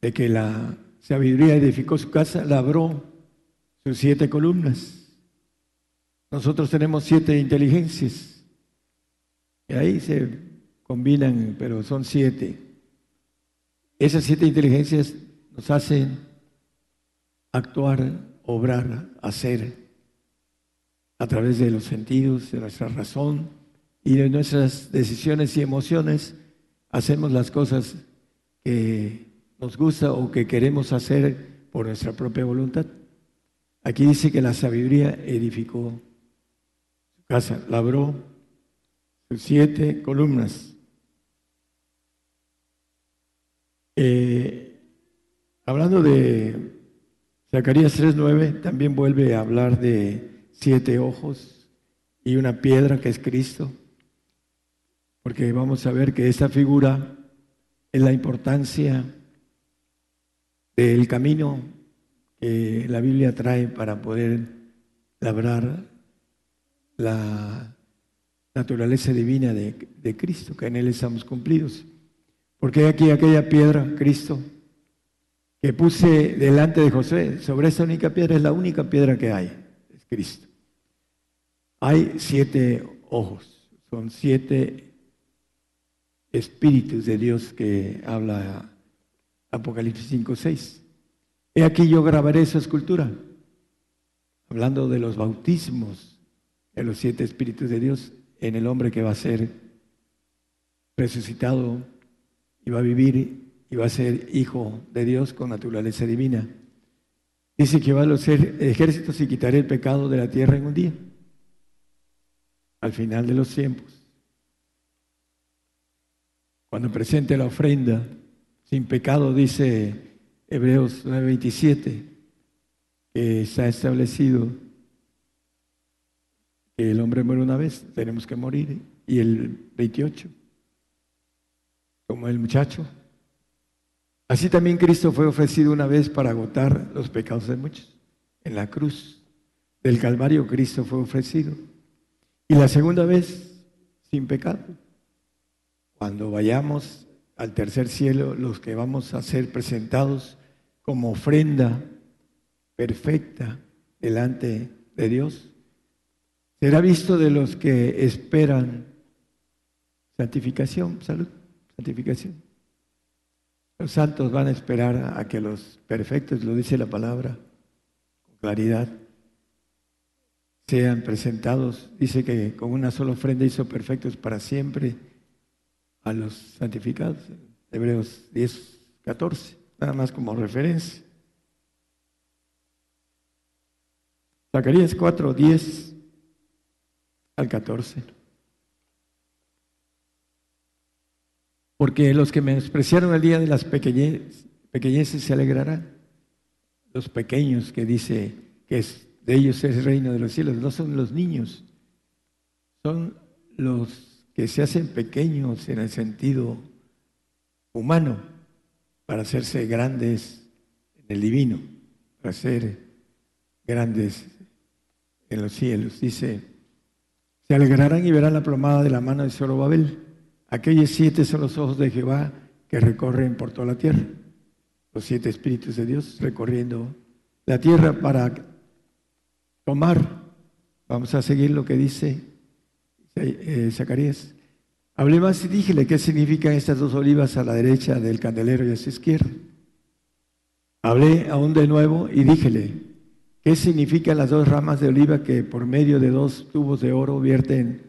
de que la sabiduría edificó su casa, labró sus siete columnas. Nosotros tenemos siete inteligencias. Y ahí se combinan, pero son siete. Esas siete inteligencias nos hacen actuar obrar, hacer a través de los sentidos, de nuestra razón y de nuestras decisiones y emociones, hacemos las cosas que nos gusta o que queremos hacer por nuestra propia voluntad. Aquí dice que la sabiduría edificó su casa, labró sus siete columnas. Eh, hablando de Zacarías 3.9 también vuelve a hablar de siete ojos y una piedra que es Cristo, porque vamos a ver que esta figura es la importancia del camino que la Biblia trae para poder labrar la naturaleza divina de, de Cristo, que en Él estamos cumplidos. Porque aquí aquella piedra, Cristo, que puse delante de José, sobre esa única piedra, es la única piedra que hay, es Cristo. Hay siete ojos, son siete espíritus de Dios que habla Apocalipsis 5, 6. He aquí yo grabaré esa escultura, hablando de los bautismos de los siete espíritus de Dios en el hombre que va a ser resucitado y va a vivir y va a ser hijo de Dios con naturaleza divina. Dice que va a los ejércitos y quitaré el pecado de la tierra en un día, al final de los tiempos. Cuando presente la ofrenda sin pecado, dice Hebreos 9:27, que está establecido que el hombre muere una vez, tenemos que morir, y el 28, como el muchacho, Así también Cristo fue ofrecido una vez para agotar los pecados de muchos. En la cruz del Calvario Cristo fue ofrecido. Y la segunda vez sin pecado. Cuando vayamos al tercer cielo, los que vamos a ser presentados como ofrenda perfecta delante de Dios, será visto de los que esperan santificación, salud, santificación. Los santos van a esperar a que los perfectos, lo dice la palabra, con claridad, sean presentados. Dice que con una sola ofrenda hizo perfectos para siempre a los santificados. Hebreos 10, 14, nada más como referencia. Zacarías 4, 10 al 14. Porque los que me despreciaron el día de las pequeñeces se alegrarán. Los pequeños que dice que es, de ellos es el reino de los cielos, no son los niños, son los que se hacen pequeños en el sentido humano para hacerse grandes en el divino, para ser grandes en los cielos. Dice, se alegrarán y verán la plomada de la mano de Zorobabel Aquellos siete son los ojos de Jehová que recorren por toda la tierra. Los siete espíritus de Dios recorriendo la tierra para tomar. Vamos a seguir lo que dice eh, Zacarías. Hablé más y díjele qué significan estas dos olivas a la derecha del candelero y a su izquierda. Hablé aún de nuevo y díjele qué significan las dos ramas de oliva que por medio de dos tubos de oro vierten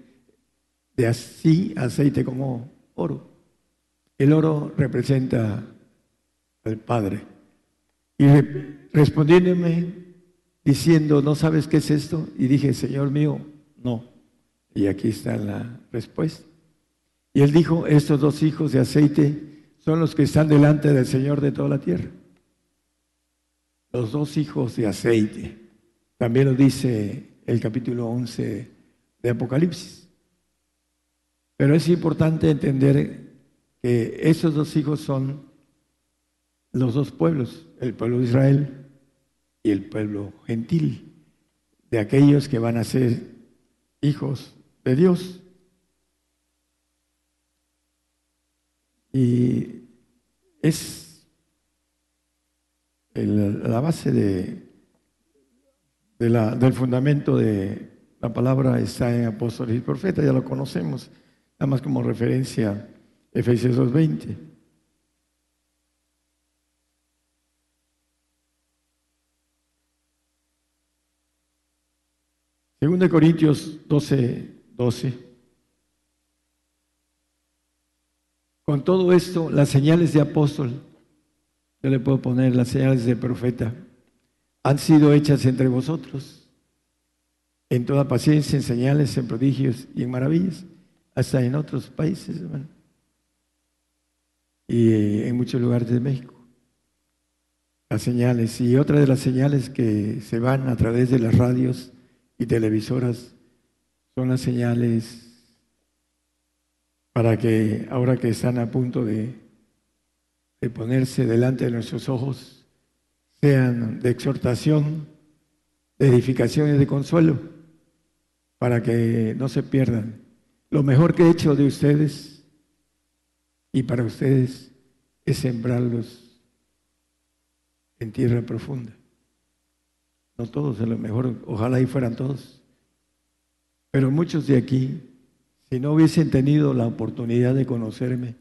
de así aceite como oro. El oro representa al Padre. Y respondiéndome, diciendo, ¿no sabes qué es esto? Y dije, Señor mío, no. Y aquí está la respuesta. Y él dijo, estos dos hijos de aceite son los que están delante del Señor de toda la tierra. Los dos hijos de aceite. También lo dice el capítulo 11 de Apocalipsis. Pero es importante entender que esos dos hijos son los dos pueblos, el pueblo de Israel y el pueblo gentil, de aquellos que van a ser hijos de Dios. Y es la base de, del fundamento de la palabra está en apóstoles y profetas, ya lo conocemos, nada más como referencia Efesios 2.20. Según de Corintios 12, 12. Con todo esto, las señales de apóstol, yo le puedo poner las señales de profeta, han sido hechas entre vosotros, en toda paciencia, en señales, en prodigios y en maravillas, hasta en otros países, hermano, y en muchos lugares de México. Las señales, y otra de las señales que se van a través de las radios y televisoras son las señales para que ahora que están a punto de, de ponerse delante de nuestros ojos, sean de exhortación, de edificación y de consuelo, para que no se pierdan. Lo mejor que he hecho de ustedes y para ustedes es sembrarlos en tierra profunda. No todos, a lo mejor, ojalá y fueran todos. Pero muchos de aquí si no hubiesen tenido la oportunidad de conocerme,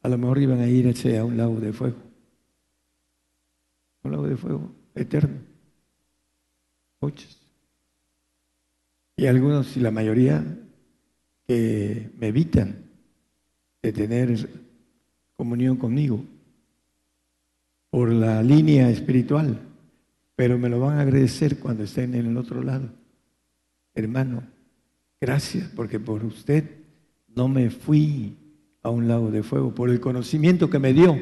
a lo mejor iban a irse a un lago de fuego. Un lago de fuego eterno. Muchos. Y algunos, y la mayoría, que me evitan de tener comunión conmigo por la línea espiritual, pero me lo van a agradecer cuando estén en el otro lado. Hermano, Gracias, porque por usted no me fui a un lago de fuego, por el conocimiento que me dio,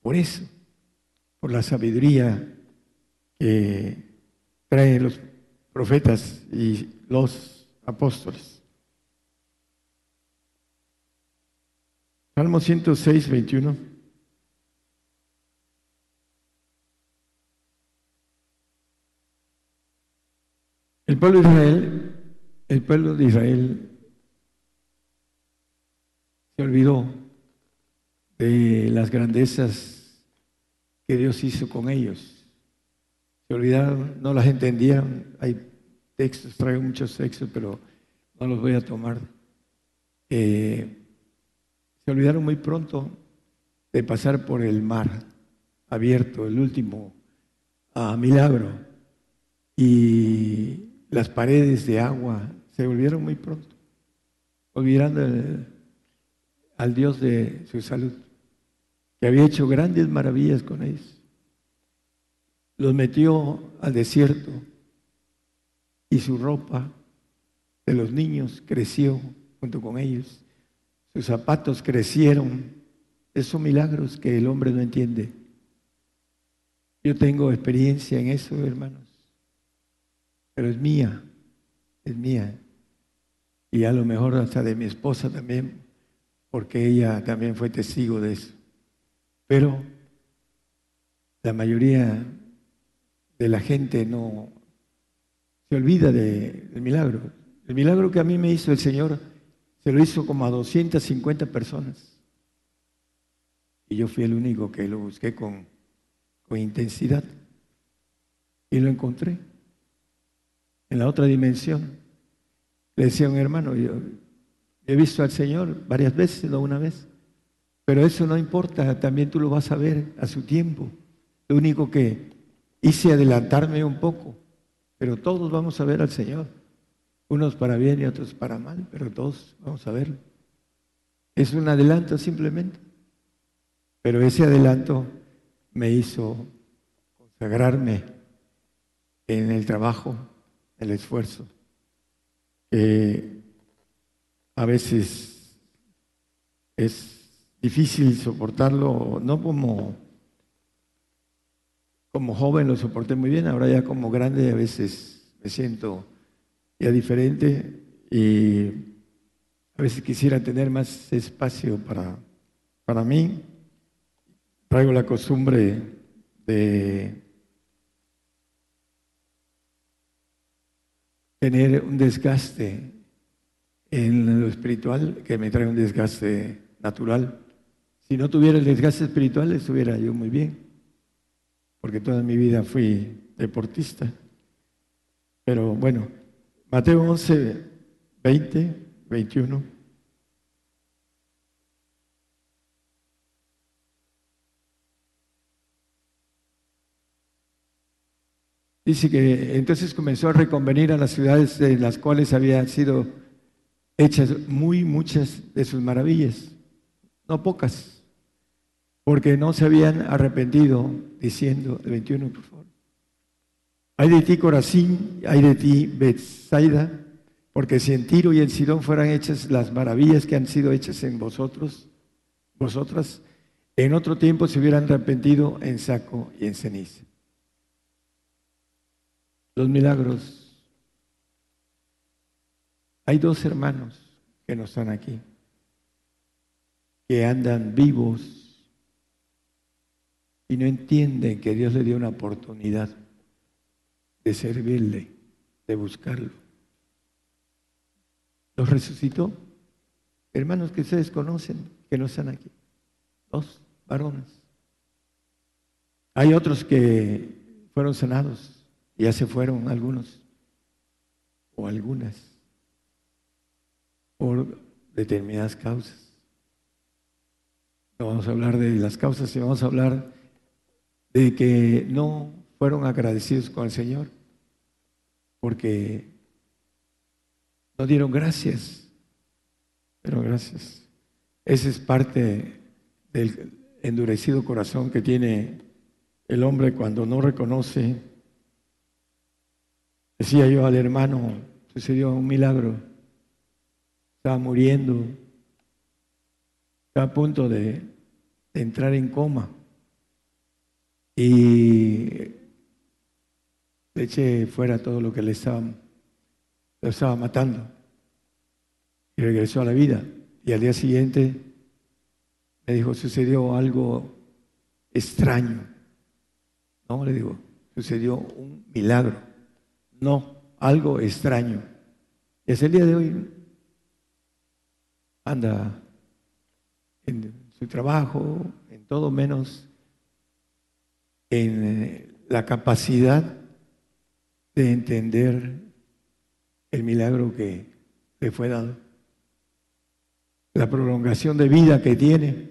por eso, por la sabiduría que traen los profetas y los apóstoles. Salmo 106, 21. El pueblo de Israel el pueblo de Israel se olvidó de las grandezas que Dios hizo con ellos. Se olvidaron, no las entendían. Hay textos, traigo muchos textos, pero no los voy a tomar. Eh, se olvidaron muy pronto de pasar por el mar abierto, el último ah, milagro. Y las paredes de agua se volvieron muy pronto, olvidando al Dios de su salud, que había hecho grandes maravillas con ellos. Los metió al desierto y su ropa de los niños creció junto con ellos. Sus zapatos crecieron. Esos milagros que el hombre no entiende. Yo tengo experiencia en eso, hermanos. Pero es mía, es mía y a lo mejor hasta de mi esposa también, porque ella también fue testigo de eso. Pero la mayoría de la gente no se olvida del milagro. El milagro que a mí me hizo el Señor se lo hizo como a 250 personas. Y yo fui el único que lo busqué con, con intensidad. Y lo encontré en la otra dimensión. Le decía un hermano, yo he visto al Señor varias veces, no una vez, pero eso no importa, también tú lo vas a ver a su tiempo. Lo único que hice adelantarme un poco, pero todos vamos a ver al Señor, unos para bien y otros para mal, pero todos vamos a verlo. Es un adelanto simplemente, pero ese adelanto me hizo consagrarme en el trabajo, el esfuerzo, que a veces es difícil soportarlo, no como, como joven lo soporté muy bien, ahora ya como grande a veces me siento ya diferente y a veces quisiera tener más espacio para, para mí. Traigo la costumbre de tener un desgaste en lo espiritual que me trae un desgaste natural. Si no tuviera el desgaste espiritual, estuviera yo muy bien, porque toda mi vida fui deportista. Pero bueno, Mateo 11, 20, 21. Dice que entonces comenzó a reconvenir a las ciudades de las cuales habían sido hechas muy muchas de sus maravillas, no pocas, porque no se habían arrepentido, diciendo, el 21 por favor, hay de ti Corazín, hay de ti Bethsaida, porque si en Tiro y en Sidón fueran hechas las maravillas que han sido hechas en vosotros, vosotras, en otro tiempo se hubieran arrepentido en saco y en ceniza los milagros. Hay dos hermanos que no están aquí, que andan vivos y no entienden que Dios le dio una oportunidad de servirle, de buscarlo. Los resucitó. Hermanos que ustedes conocen, que no están aquí. Dos varones. Hay otros que fueron sanados ya se fueron algunos o algunas por determinadas causas. No vamos a hablar de las causas, sino vamos a hablar de que no fueron agradecidos con el Señor porque no dieron gracias, pero gracias. Esa es parte del endurecido corazón que tiene el hombre cuando no reconoce Decía yo al hermano, sucedió un milagro. Estaba muriendo. Estaba a punto de, entrar en coma. Y le eché fuera todo lo que le estaba, lo estaba matando. Y regresó a la vida. Y al día siguiente me dijo, sucedió algo extraño. No, le digo, sucedió un milagro. No, algo extraño. Es el día de hoy. Anda en su trabajo, en todo menos en eh, la capacidad de entender el milagro que le fue dado. La prolongación de vida que tiene,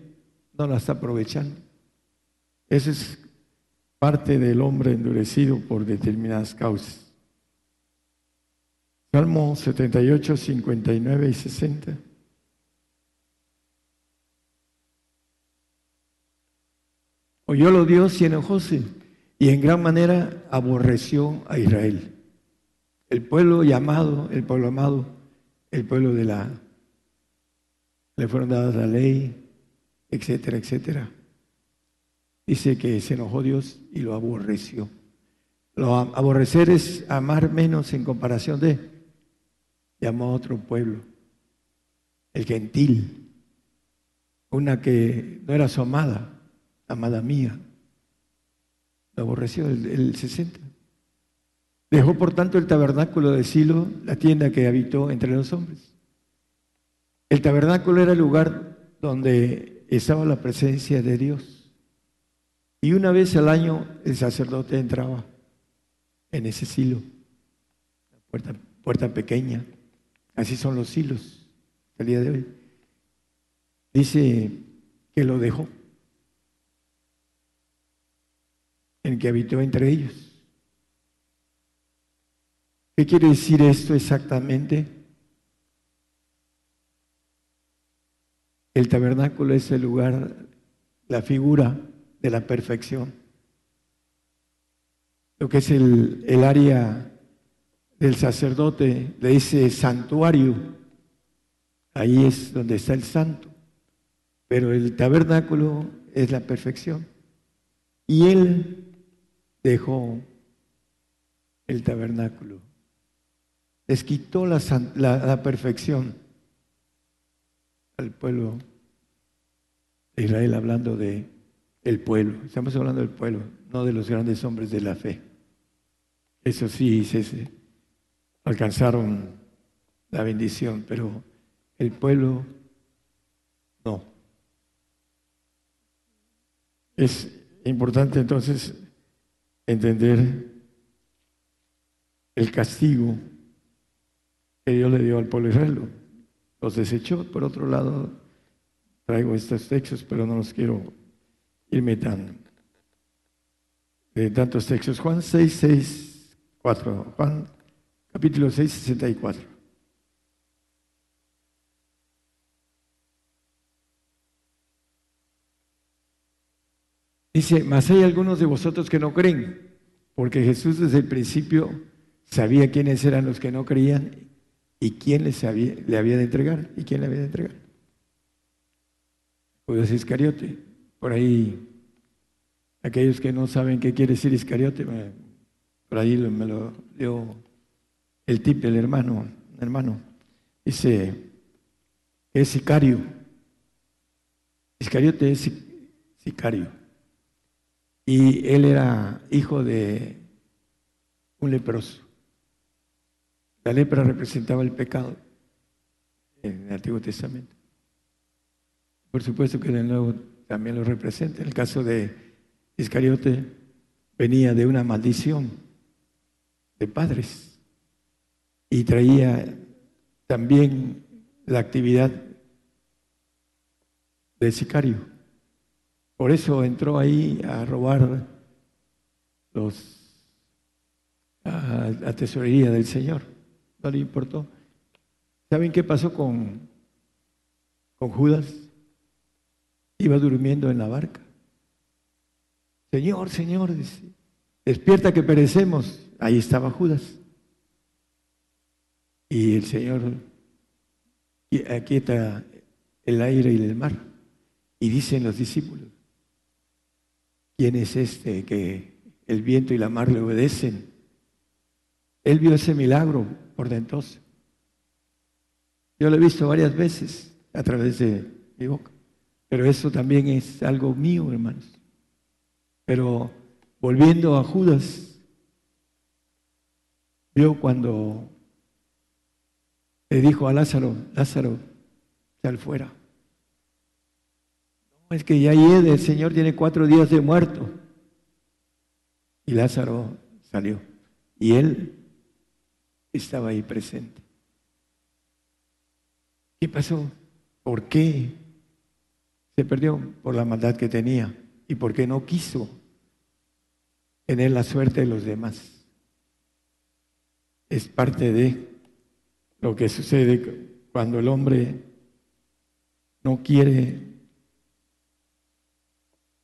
no la está aprovechando. Esa es parte del hombre endurecido por determinadas causas. Salmo 78, 59 y 60. Oyólo Dios y enojóse, y en gran manera aborreció a Israel. El pueblo llamado, el pueblo amado, el pueblo de la... Le fueron dadas la ley, etcétera, etcétera. Dice que se enojó Dios y lo aborreció. Lo aborrecer es amar menos en comparación de llamó a otro pueblo, el gentil, una que no era su amada, amada mía. Lo aborreció el, 60. Dejó por tanto el tabernáculo de Silo, la tienda que habitó entre los hombres. El tabernáculo era el lugar donde estaba la presencia de Dios. Y una vez al año el sacerdote entraba en ese silo, la puerta, puerta pequeña, Así son los hilos el día de hoy. Dice que lo dejó, en que habitó entre ellos. ¿Qué quiere decir esto exactamente? El tabernáculo es el lugar, la figura de la perfección. lo que es el, el área del sacerdote, le dice santuario, ahí es donde está el santo, pero el tabernáculo es la perfección. Y él dejó el tabernáculo, les quitó la, la perfección al pueblo de Israel, hablando de el pueblo. Estamos hablando del pueblo, no de los grandes hombres de la fe. Eso sí, se, alcanzaron la bendición, pero el pueblo no. Es importante entonces entender el castigo que Dios le dio al pueblo israelí. Los desechó. Por otro lado, traigo estos textos, pero no los quiero irme tan de tantos textos. Juan 6, 6, 4. Juan capítulo 6, 64. Dice, mas hay algunos de vosotros que no creen, porque Jesús desde el principio sabía quiénes eran los que no creían y quién les había, le había de entregar y quién le había de entregar. Judas Iscariote, por ahí, aquellos que no saben qué quiere decir Iscariote, por ahí me lo dio el tip del hermano, hermano, dice es sicario. Iscariote es sicario. Y él era hijo de un leproso. La lepra representaba el pecado en el Antiguo Testamento. Por supuesto que en el Nuevo también lo representa. En el caso de Iscariote venía de una maldición de padres y traía también la actividad de sicario. Por eso entró ahí a robar los, a tesorería del Señor. No le importó. ¿Saben qué pasó con, con Judas? Iba durmiendo en la barca. Señor, Señor, despierta que perecemos. Ahí estaba Judas. Y el Señor aquieta el aire y el mar. Y dicen los discípulos, ¿quién es este que el viento y la mar le obedecen? Él vio ese milagro por dentro. Yo lo he visto varias veces a través de mi boca. Pero eso también es algo mío, hermanos. Pero volviendo a Judas, vio cuando le dijo a Lázaro, Lázaro, sal fuera. No, es que ya hiede, el Señor tiene cuatro días de muerto. Y Lázaro salió. Y él estaba ahí presente. ¿Qué pasó? ¿Por qué se perdió? Por la maldad que tenía y porque no quiso tener la suerte de los demás. Es parte de lo que sucede cuando el hombre no quiere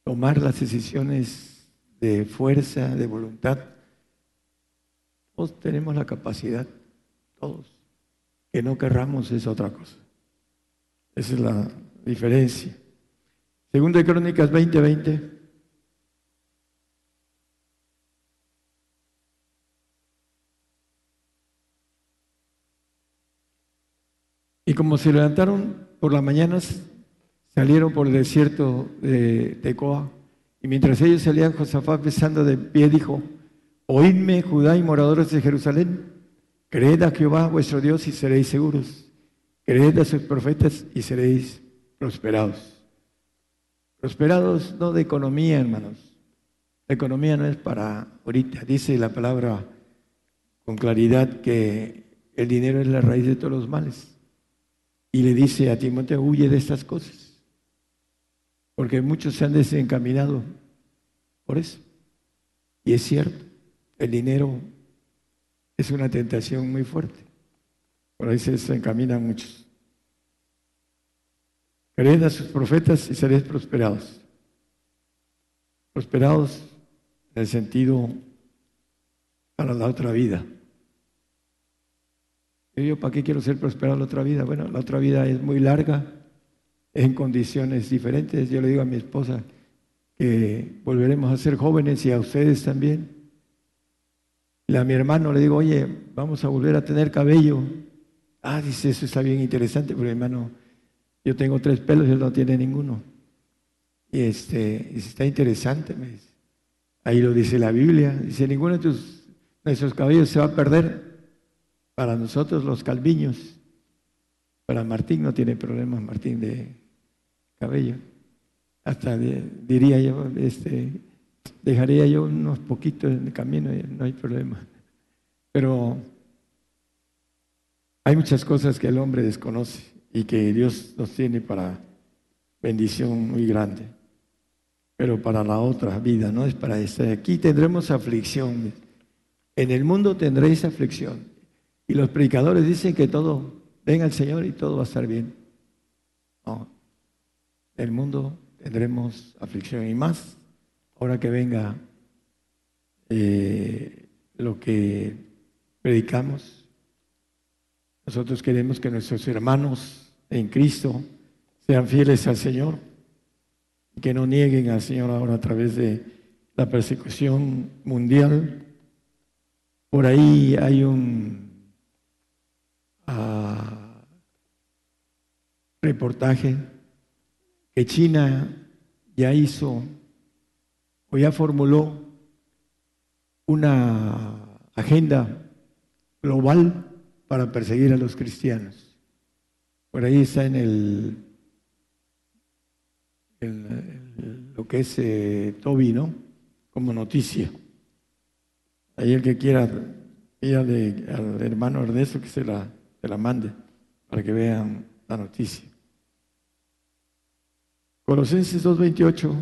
tomar las decisiones de fuerza, de voluntad. Todos tenemos la capacidad, todos. Que no querramos es otra cosa. Esa es la diferencia. Segunda de Crónicas 20:20. Y como se levantaron por las mañanas, salieron por el desierto de Tecoa. Y mientras ellos salían, Josafat, besando de pie, dijo, Oídme, Judá y moradores de Jerusalén, creed a Jehová vuestro Dios y seréis seguros. Creed a sus profetas y seréis prosperados. Prosperados no de economía, hermanos. La economía no es para ahorita. Dice la palabra con claridad que el dinero es la raíz de todos los males y le dice a Timoteo, huye de estas cosas, porque muchos se han desencaminado por eso. Y es cierto, el dinero es una tentación muy fuerte. Por ahí se desencaminan muchos. Creed a sus profetas y seréis prosperados. Prosperados en el sentido para la otra vida. Yo, ¿para qué quiero ser prosperado la otra vida? Bueno, la otra vida es muy larga, en condiciones diferentes. Yo le digo a mi esposa que volveremos a ser jóvenes y a ustedes también. Y a mi hermano le digo, oye, vamos a volver a tener cabello. Ah, dice, eso está bien interesante, pero hermano, yo tengo tres pelos y él no tiene ninguno. Y este, dice, está interesante, me dice. Ahí lo dice la Biblia. Dice, ninguno de tus, cabellos se va a perder. Para nosotros los calviños. Para Martín no tiene problemas, Martín, de cabello. Hasta diría yo, este, dejaría yo unos poquitos en el camino y no hay problema. Pero hay muchas cosas que el hombre desconoce y que Dios nos tiene para bendición muy grande pero para la otra vida, no es para esta. Aquí tendremos aflicción. En el mundo tendréis aflicción. Y los predicadores dicen que todo, venga el Señor y todo va a estar bien. No, en el mundo tendremos aflicción y más ahora que venga eh, lo que predicamos. Nosotros queremos que nuestros hermanos en Cristo sean fieles al Señor que no nieguen al Señor ahora a través de la persecución mundial. Por ahí hay un ah, reportaje que China ya hizo o ya formuló una agenda global para perseguir a los cristianos. Por ahí está en el lo que es eh, Toby, ¿no? Como noticia. Ahí el que quiera, pídale al hermano Ernesto que se la, se la mande para que vean la noticia. Colosenses 2.28,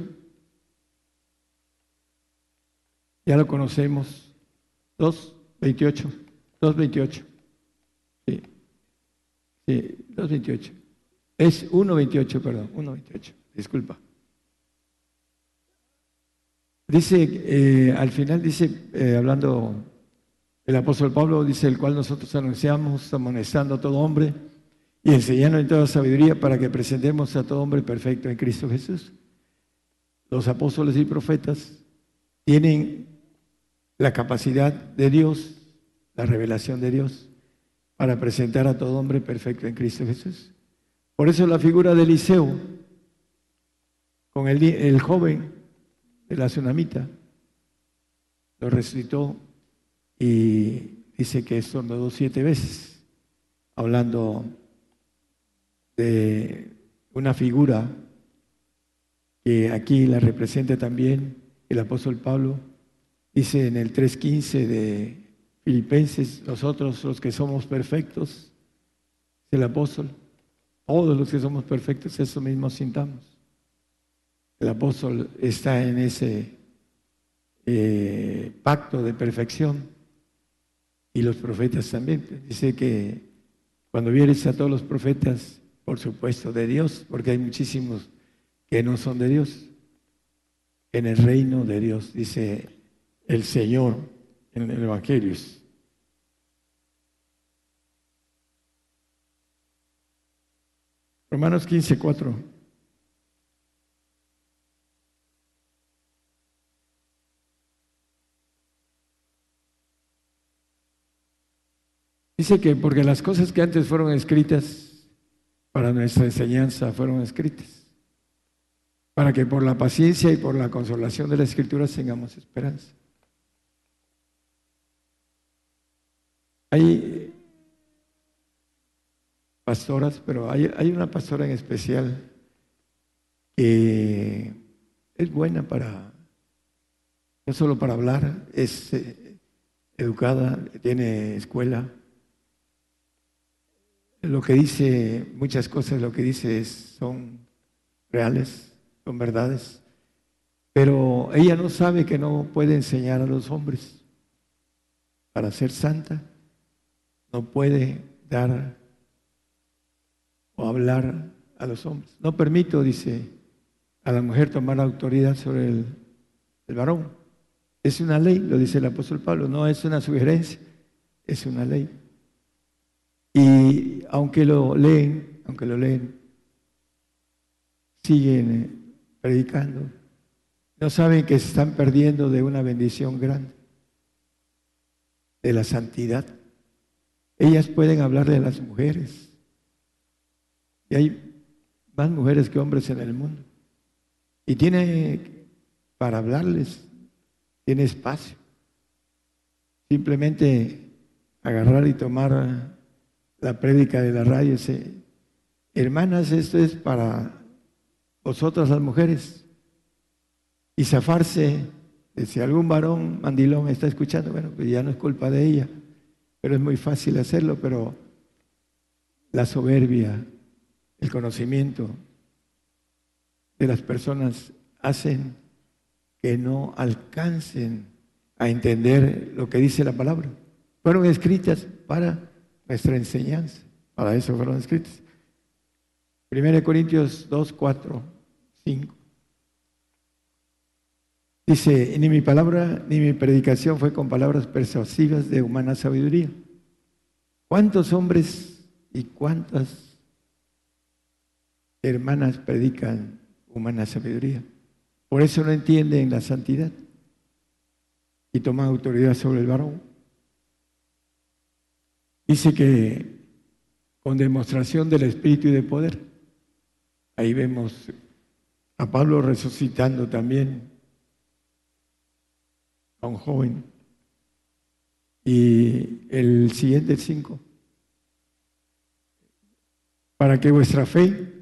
ya lo conocemos, 2.28, 2.28, sí, sí, 2.28, es 1.28, perdón, 1.28 disculpa. Dice, eh, al final dice, eh, hablando el apóstol Pablo, dice, el cual nosotros anunciamos, amonestando a todo hombre y enseñando en toda sabiduría para que presentemos a todo hombre perfecto en Cristo Jesús. Los apóstoles y profetas tienen la capacidad de Dios, la revelación de Dios, para presentar a todo hombre perfecto en Cristo Jesús. Por eso la figura de Eliseo con el, joven de la tsunamita, lo recitó y dice que estornudó siete veces, hablando de una figura que aquí la representa también el apóstol Pablo, dice en el 3.15 de Filipenses, nosotros los que somos perfectos, el apóstol, todos los que somos perfectos, eso mismo sintamos. El apóstol está en ese eh, pacto de perfección y los profetas también. Dice que cuando vieres a todos los profetas, por supuesto, de Dios, porque hay muchísimos que no son de Dios, en el reino de Dios, dice el Señor en el Evangelio. Romanos 15, 4. Dice que porque las cosas que antes fueron escritas para nuestra enseñanza fueron escritas, para que por la paciencia y por la consolación de la escritura tengamos esperanza. Hay pastoras, pero hay, una pastora en especial que es buena para, no solo para hablar, es eh, educada, tiene escuela, lo que dice, muchas cosas lo que dice son reales, son verdades, pero ella no sabe que no puede enseñar a los hombres para ser santa, no puede dar o hablar a los hombres. No permito, dice, a la mujer tomar autoridad sobre el, el varón. Es una ley, lo dice el apóstol Pablo, no es una sugerencia, es una ley. Y aunque lo leen, aunque lo leen, siguen eh, predicando, no saben que se están perdiendo de una bendición grande, de la santidad. Ellas pueden hablarle a las mujeres. Y hay más mujeres que hombres en el mundo. Y tiene para hablarles tiene espacio. Simplemente agarrar y tomar la prédica de la radio y hermanas, esto es para vosotras las mujeres. Y zafarse de si algún varón mandilón está escuchando, bueno, pues ya no es culpa de ella, pero es muy fácil hacerlo, pero la soberbia, el conocimiento de las personas hacen que no alcancen a entender lo que dice la palabra. Fueron escritas para nuestra enseñanza, para eso fueron escritas. 1 Corintios 2, 4, 5. Dice, ni mi palabra ni mi predicación fue con palabras persuasivas de humana sabiduría. ¿Cuántos hombres y cuántas hermanas predican humana sabiduría? Por eso no entienden la santidad y toman autoridad sobre el varón. Dice que con demostración del Espíritu y de poder, ahí vemos a Pablo resucitando también a un joven. Y el siguiente cinco, para que vuestra fe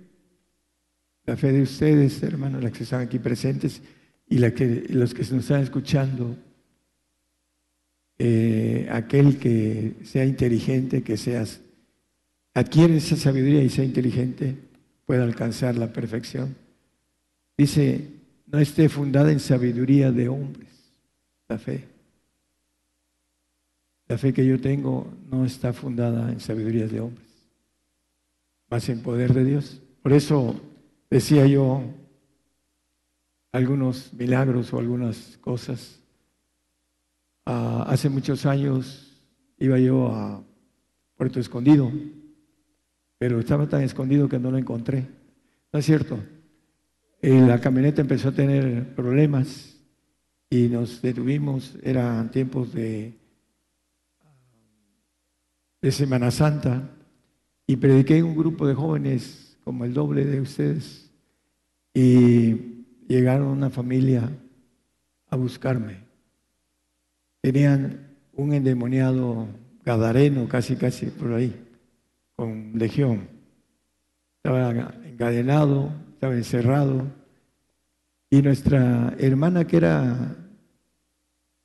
la fe de ustedes, hermanos, las que están aquí presentes y la que, los que nos están escuchando, eh, aquel que sea inteligente, que seas, adquiere esa sabiduría y sea inteligente, pueda alcanzar la perfección. Dice, no esté fundada en sabiduría de hombres, la fe. La fe que yo tengo no está fundada en sabiduría de hombres, más en poder de Dios. Por eso decía yo algunos milagros o algunas cosas. Ah, hace muchos años iba yo a Puerto Escondido, pero estaba tan escondido que no lo encontré. ¿No es cierto? Eh, la camioneta empezó a tener problemas y nos detuvimos, eran tiempos de, de Semana Santa, y prediqué en un grupo de jóvenes como el doble de ustedes, y llegaron una familia a buscarme. Tenían un endemoniado gadareno, casi, casi por ahí, con legión. Estaba encadenado, estaba encerrado. Y nuestra hermana, que era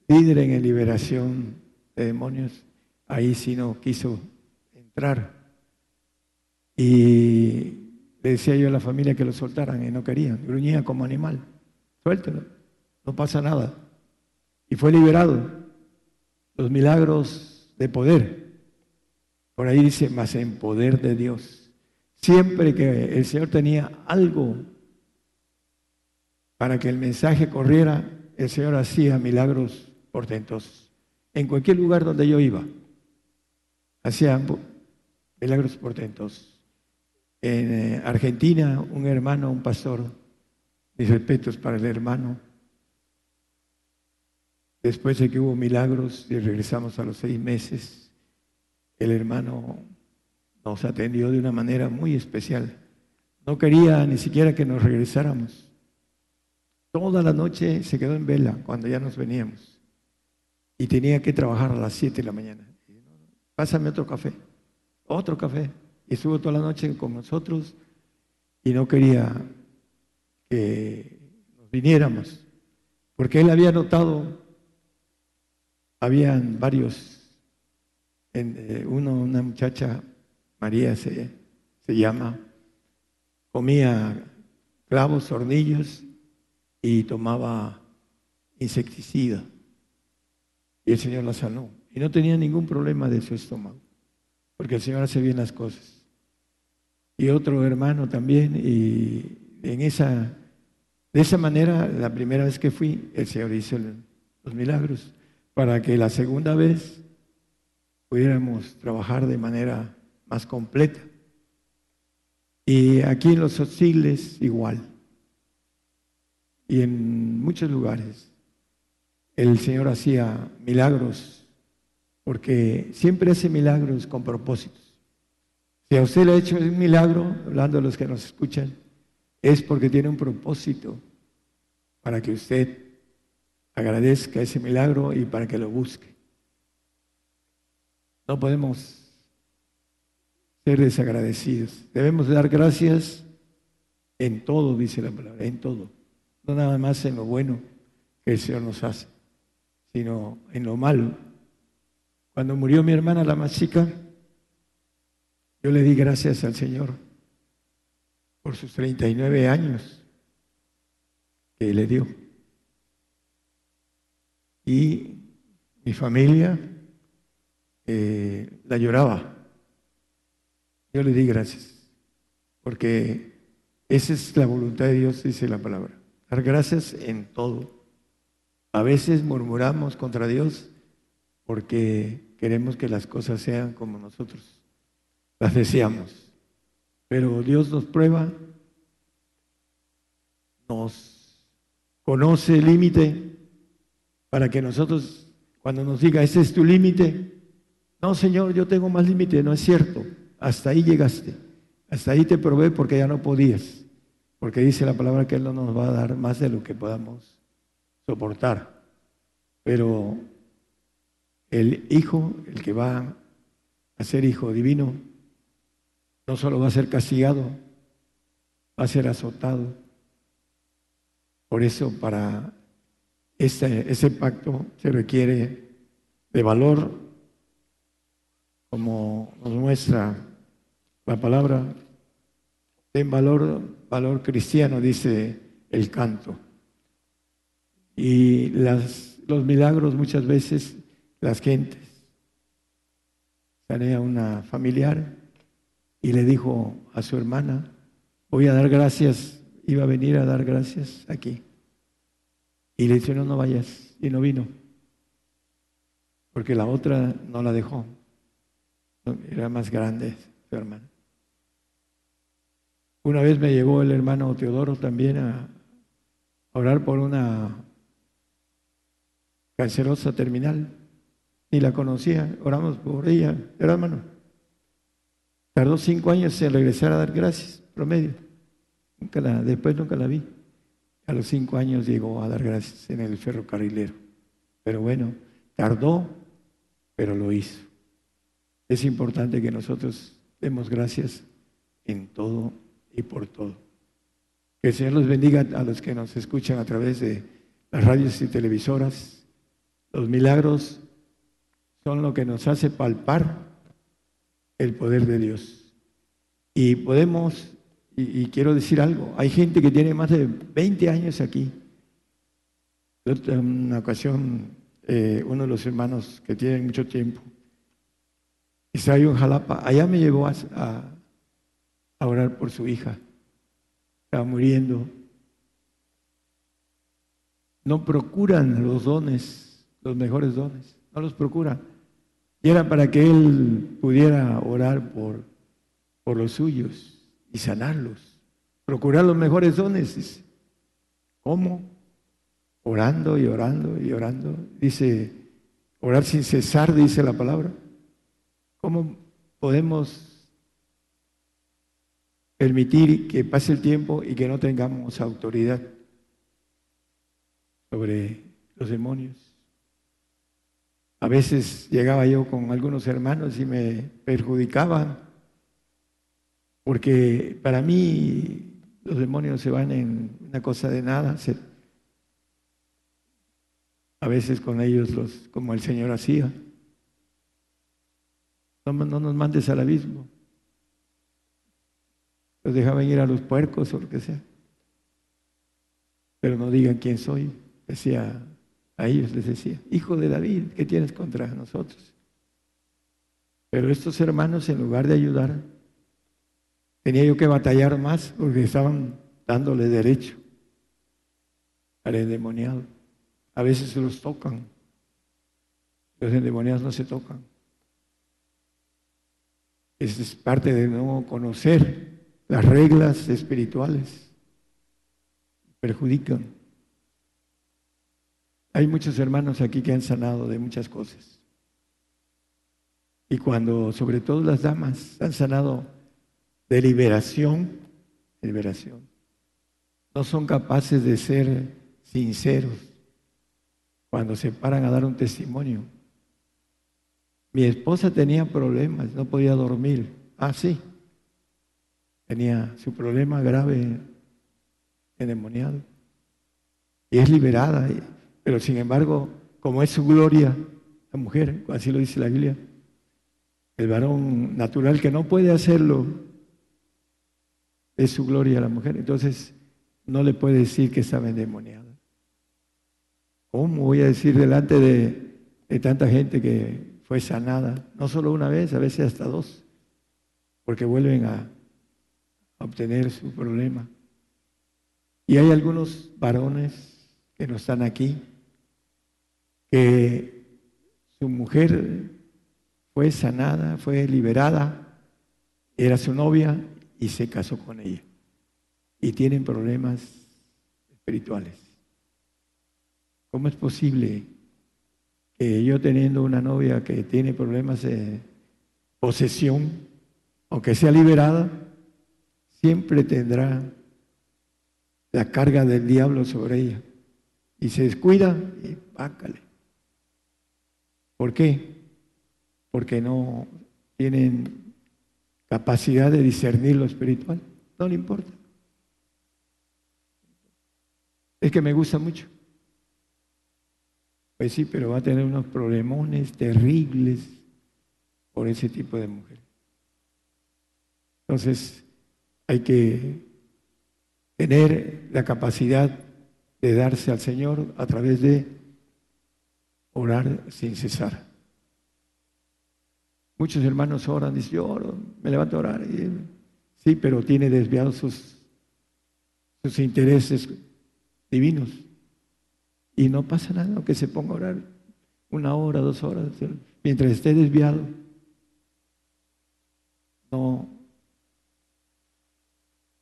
líder en liberación de demonios, ahí sí no quiso entrar. Y le decía yo a la familia que lo soltaran y no querían. Gruñía como animal. Suéltelo. No pasa nada. Y fue liberado. Los milagros de poder. Por ahí dice, más en poder de Dios. Siempre que el Señor tenía algo para que el mensaje corriera, el Señor hacía milagros portentosos. En cualquier lugar donde yo iba, hacía milagros portentosos en eh, Argentina, un hermano, un pastor, mis respetos para el hermano. Después de que hubo milagros y regresamos a los seis meses, el hermano nos atendió de una manera muy especial. No quería ni siquiera que nos regresáramos. Toda la noche se quedó en vela cuando ya nos veníamos. Y tenía que trabajar a las siete de la mañana. Pásame otro café, otro café y estuvo toda la noche con nosotros y no quería que nos viniéramos, porque él había notado, habían varios, en, eh, uno, una muchacha, María se, se llama, comía clavos, hornillos y tomaba insecticida. Y el Señor la sanó. Y no tenía ningún problema de su estómago, porque el Señor hace bien las cosas y otro hermano también, y en esa, de esa manera, la primera vez que fui, el Señor hizo los milagros, para que la segunda vez pudiéramos trabajar de manera más completa. Y aquí en los hostiles igual. Y en muchos lugares el Señor hacía milagros, porque siempre hace milagros con propósitos. Si a usted le ha hecho un milagro, hablando de los que nos escuchan, es porque tiene un propósito para que usted agradezca ese milagro y para que lo busque. No podemos ser desagradecidos. Debemos dar gracias en todo, dice la palabra, en todo. No nada más en lo bueno que el Señor nos hace, sino en lo malo. Cuando murió mi hermana, la más chica, yo le di gracias al Señor por sus 39 años que le dio. Y mi familia eh, la lloraba. Yo le di gracias, porque esa es la voluntad de Dios, dice la palabra. Dar gracias en todo. A veces murmuramos contra Dios porque queremos que las cosas sean como nosotros las deseamos. Pero Dios nos prueba, nos conoce el límite para que nosotros, cuando nos diga, ese es tu límite, no, Señor, yo tengo más límite, no es cierto. Hasta ahí llegaste. Hasta ahí te probé porque ya no podías. Porque dice la palabra que Él no nos va a dar más de lo que podamos soportar. Pero el Hijo, el que va a ser Hijo divino, no solo va a ser castigado, va a ser azotado. Por eso para ese, ese pacto se requiere de valor, como nos muestra la palabra, en valor, valor cristiano, dice el canto. Y las, los milagros muchas veces, las gentes, sale a una familiar y le dijo a su hermana, voy a dar gracias, iba a venir a dar gracias aquí. Y le dice, no, no vayas. Y no vino. Porque la otra no la dejó. Era más grande su hermana. Una vez me llegó el hermano Teodoro también a orar por una cancerosa terminal. Ni la conocía, oramos por ella, era hermano. Tardó cinco años en regresar a dar gracias, promedio. Después nunca la vi. A los cinco años llegó a dar gracias en el ferrocarrilero. Pero bueno, tardó, pero lo hizo. Es importante que nosotros demos gracias en todo y por todo. Que el Señor los bendiga a los que nos escuchan a través de las radios y televisoras. Los milagros son lo que nos hace palpar el poder de Dios. Y podemos y, quiero decir algo, hay gente que tiene más de 20 años aquí. En una ocasión, eh, uno de los hermanos que tienen mucho tiempo, Israel en Jalapa, allá me llevó a, a orar por su hija. Estaba muriendo. No procuran los dones, los mejores dones, no los procuran. Y era para que él pudiera orar por, por los suyos y sanarlos. Procurar los mejores dones. ¿Cómo? Orando y orando y orando. Dice, orar sin cesar, dice la palabra. ¿Cómo podemos permitir que pase el tiempo y que no tengamos autoridad sobre los demonios? A veces llegaba yo con algunos hermanos y me perjudicaban porque para mí los demonios se van en una cosa de nada. a veces con ellos, los, como el Señor hacía. No, no nos mandes al abismo. Los dejaban ir a los puercos o lo que sea. Pero no digan quién soy. Decía, a ellos les decía, hijo de David, ¿qué tienes contra nosotros? Pero estos hermanos, en lugar de ayudar, Tenía yo que batallar más porque estaban dándole derecho al endemoniado. a veces se los tocan. Los endemoniados no se tocan. Es parte de no conocer las reglas espirituales. Perjudican. Hay muchos hermanos aquí que han sanado de muchas cosas. Y cuando, sobre todo las damas, han sanado de liberación, liberación, no son capaces de ser sinceros cuando se paran a dar un testimonio. Mi esposa tenía problemas, no podía dormir. Ah, sí. Tenía su problema grave endemoniado. Y es liberada. Pero sin embargo, como es su gloria, la mujer, así lo dice la Biblia, el varón natural que no puede hacerlo, es su gloria la mujer. Entonces, no le puede decir que está endemoniada. ¿Cómo voy a decir delante de, de tanta gente que fue sanada? No solo una vez, a veces hasta dos, porque vuelven a obtener su problema. Y hay algunos varones que no están aquí, que su mujer fue sanada, fue liberada, era su novia y se casó con ella. Y tienen problemas espirituales. ¿Cómo es posible que yo teniendo una novia que tiene problemas de posesión, aunque sea liberada, siempre tendrá la carga del diablo sobre ella? Y se descuida y pácale. ¿Por qué? Porque no tienen capacidad de discernir lo espiritual. No le importa. Es que me gusta mucho. Pues sí, pero va a tener unos problemones terribles por ese tipo de mujer. Entonces, hay que tener la capacidad de darse al Señor a través de orar sin cesar. Muchos hermanos oran, dicen, yo me levanto a orar. sí, pero tiene desviados sus, sus intereses divinos. Y no pasa nada, aunque se ponga a orar una hora, dos horas, mientras esté desviado. No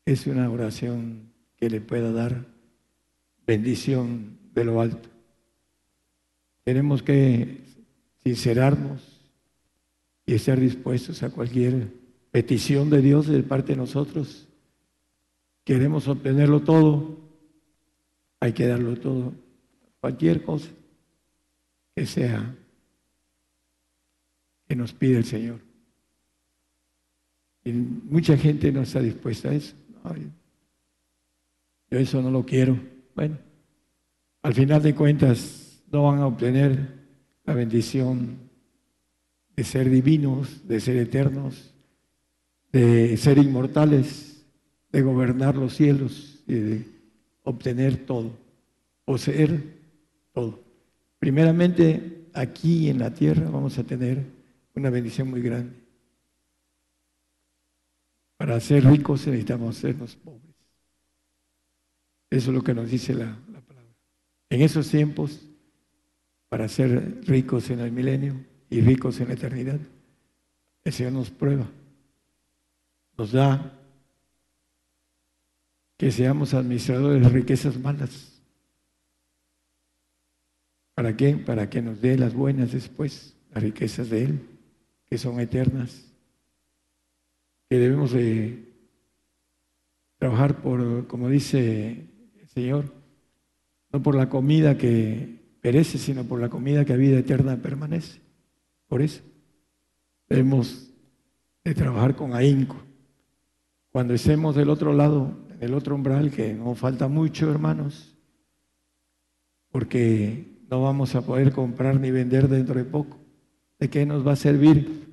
es una oración que le pueda dar bendición de lo alto. Tenemos que sincerarnos y estar dispuestos a cualquier petición de Dios de parte de nosotros. Queremos obtenerlo todo, hay que darlo todo, cualquier cosa que sea que nos pide el Señor. Y mucha gente no está dispuesta a eso. yo eso no lo quiero. Bueno, al final de cuentas, no van a obtener la bendición de ser divinos, de ser eternos, de ser inmortales, de gobernar los cielos y de obtener todo, poseer todo. Primeramente, aquí en la tierra vamos a tener una bendición muy grande. Para ser ricos necesitamos sernos pobres. Eso es lo que nos dice la, la palabra. En esos tiempos para ser ricos en el milenio y ricos en la eternidad. El Señor nos prueba, nos da que seamos administradores de riquezas malas. ¿Para qué? Para que nos dé las buenas después, las riquezas de Él, que son eternas, que debemos de trabajar por, como dice el Señor, no por la comida que perece, sino por la comida que a vida eterna permanece. Por eso debemos de trabajar con ahínco. Cuando estemos del otro lado, del otro umbral, que no falta mucho, hermanos, porque no vamos a poder comprar ni vender dentro de poco. ¿De qué nos va a servir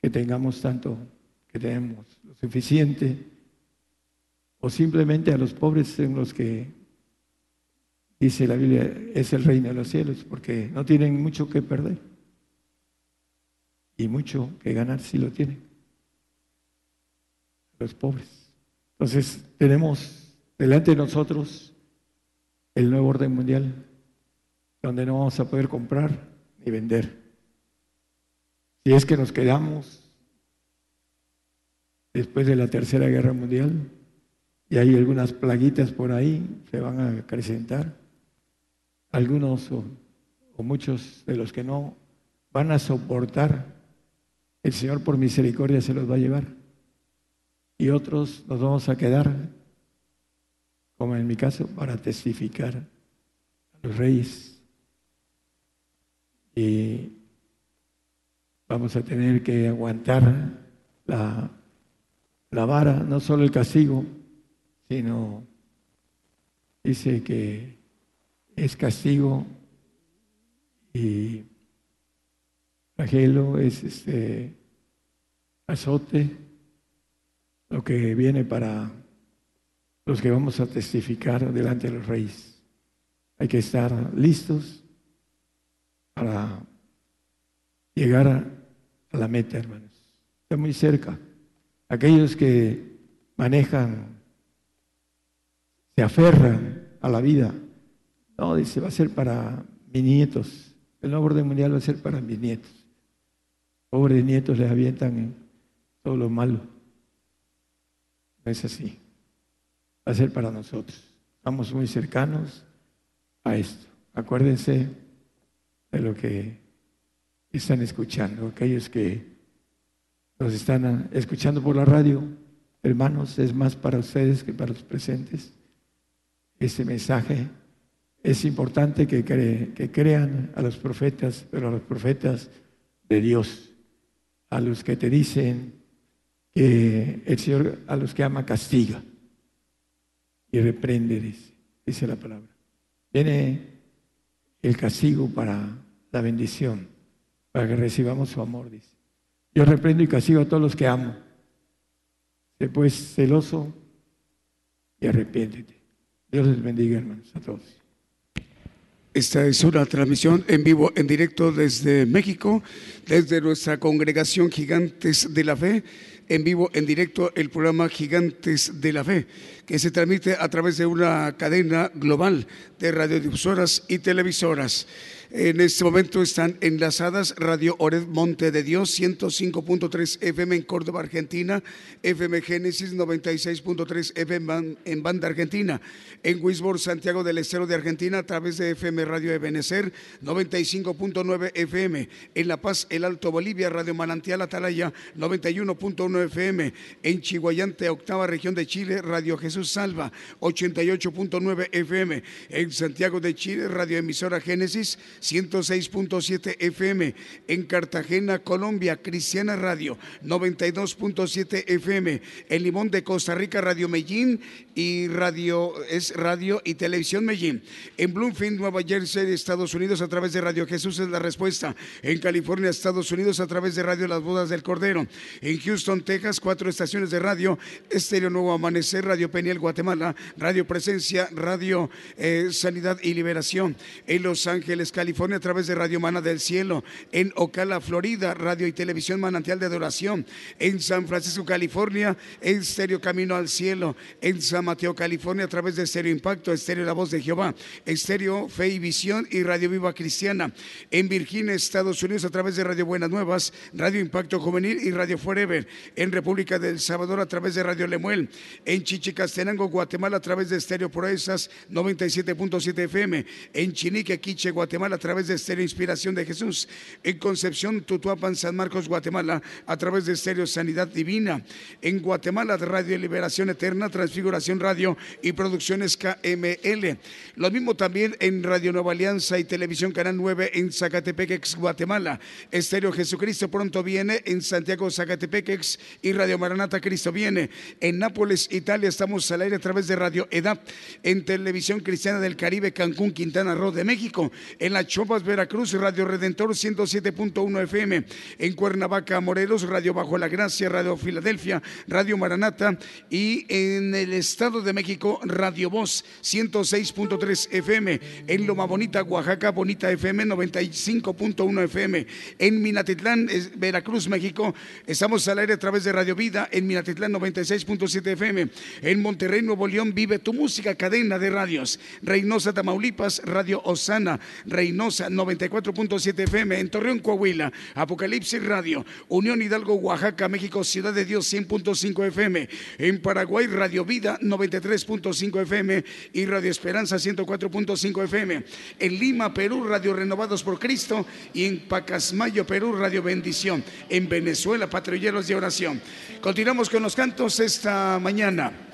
que tengamos tanto, que tenemos lo suficiente? O simplemente a los pobres en los que dice la Biblia, es el reino de los cielos, porque no tienen mucho que perder. Y mucho que ganar si lo tienen. Los pobres. Entonces tenemos delante de nosotros el nuevo orden mundial, donde no vamos a poder comprar ni vender. Si es que nos quedamos después de la Tercera Guerra Mundial, y hay algunas plaguitas por ahí, se van a acrecentar. Algunos o, muchos de los que no van a soportar, el Señor por misericordia se los va a llevar. Y otros nos vamos a quedar, como en mi caso, para testificar a los reyes. Y vamos a tener que aguantar la la vara, no solo el castigo, sino dice que es castigo y flagelo es este azote, lo que viene para los que vamos a testificar delante de los reyes. Hay que estar listos para llegar a, la meta, hermanos. Está muy cerca aquellos que manejan, se aferran a la vida. No, dice, va a ser para mis nietos. El nuevo orden mundial va a ser para mis nietos. Pobres nietos les avientan todo lo malo. No es así. Va a ser para nosotros. Estamos muy cercanos a esto. Acuérdense de lo que están escuchando, aquellos que nos están escuchando por la radio, hermanos, es más para ustedes que para los presentes. Este mensaje es importante que, que crean a los profetas, pero a los profetas de Dios, a los que te dicen que el Señor a los que ama castiga y reprende, dice, dice la palabra. Viene el castigo para la bendición, para que recibamos su amor, dice. Yo reprendo y castigo a todos los que amo. Sé pues celoso y arrepiéntete. Dios les bendiga, hermanos, a todos. Esta es una transmisión en vivo, en directo desde México, desde nuestra congregación Gigantes de la Fe, en vivo, en directo, el programa Gigantes de la Fe, que se transmite a través de una cadena global de radiodifusoras y televisoras. En este momento están enlazadas Radio Ored Monte de Dios 105.3 FM en Córdoba, Argentina, FM Génesis 96.3 FM en Banda Argentina, en Wisborne, Santiago del Estero de Argentina a través de FM Radio Ebenecer 95.9 FM, en La Paz, El Alto Bolivia, Radio Manantial Atalaya 91.1 FM, en Chihuayante, octava región de Chile, Radio Jesús Salva 88.9 FM, en Santiago de Chile, Radio Emisora Génesis 106.7 FM. En Cartagena, Colombia, Cristiana Radio, 92.7 FM. En Limón de Costa Rica, Radio Medellín y Radio, es Radio y Televisión Medellín. En Bloomfield, Nueva Jersey, Estados Unidos, a través de Radio Jesús es la respuesta. En California, Estados Unidos, a través de Radio Las Bodas del Cordero. En Houston, Texas, cuatro estaciones de radio. Estéreo Nuevo Amanecer, Radio Peniel, Guatemala, Radio Presencia, Radio eh, Sanidad y Liberación. En Los Ángeles, California California a través de Radio Mana del Cielo, en Ocala, Florida, Radio y Televisión Manantial de Adoración, en San Francisco, California, en Estéreo Camino al Cielo, en San Mateo, California a través de Estéreo Impacto, Estéreo La Voz de Jehová, Estéreo Fe y Visión y Radio Viva Cristiana, en Virginia, Estados Unidos a través de Radio Buenas Nuevas, Radio Impacto Juvenil y Radio Forever, en República del Salvador a través de Radio Lemuel, en Chichicastenango, Guatemala a través de Estéreo Proezas 97.7 FM, en Chinique, Quiche, Guatemala a través de Estéreo Inspiración de Jesús. En Concepción, Tutuapan, San Marcos, Guatemala, a través de Estéreo Sanidad Divina. En Guatemala, Radio Liberación Eterna, Transfiguración Radio y Producciones KML. Lo mismo también en Radio Nueva Alianza y Televisión Canal 9 en Zacatepec, ex Guatemala. Estéreo Jesucristo pronto viene en Santiago, Zacatepec, ex y Radio Maranata Cristo viene. En Nápoles, Italia, estamos al aire a través de Radio EDAP. En Televisión Cristiana del Caribe, Cancún, Quintana Roo de México. En la Chopas, Veracruz, Radio Redentor 107.1 FM. En Cuernavaca, Morelos, Radio Bajo la Gracia, Radio Filadelfia, Radio Maranata. Y en el Estado de México, Radio Voz 106.3 FM. En Loma Bonita, Oaxaca, Bonita FM 95.1 FM. En Minatitlán, Veracruz, México, estamos al aire a través de Radio Vida. En Minatitlán 96.7 FM. En Monterrey, Nuevo León, vive tu música, cadena de radios. Reynosa, Tamaulipas, Radio Osana. Reynosa Reynosa 94.7 FM, en Torreón, Coahuila, Apocalipsis Radio, Unión Hidalgo, Oaxaca, México, Ciudad de Dios 100.5 FM, en Paraguay, Radio Vida 93.5 FM y Radio Esperanza 104.5 FM, en Lima, Perú, Radio Renovados por Cristo y en Pacasmayo, Perú, Radio Bendición, en Venezuela, Patrulleros de Oración. Continuamos con los cantos esta mañana.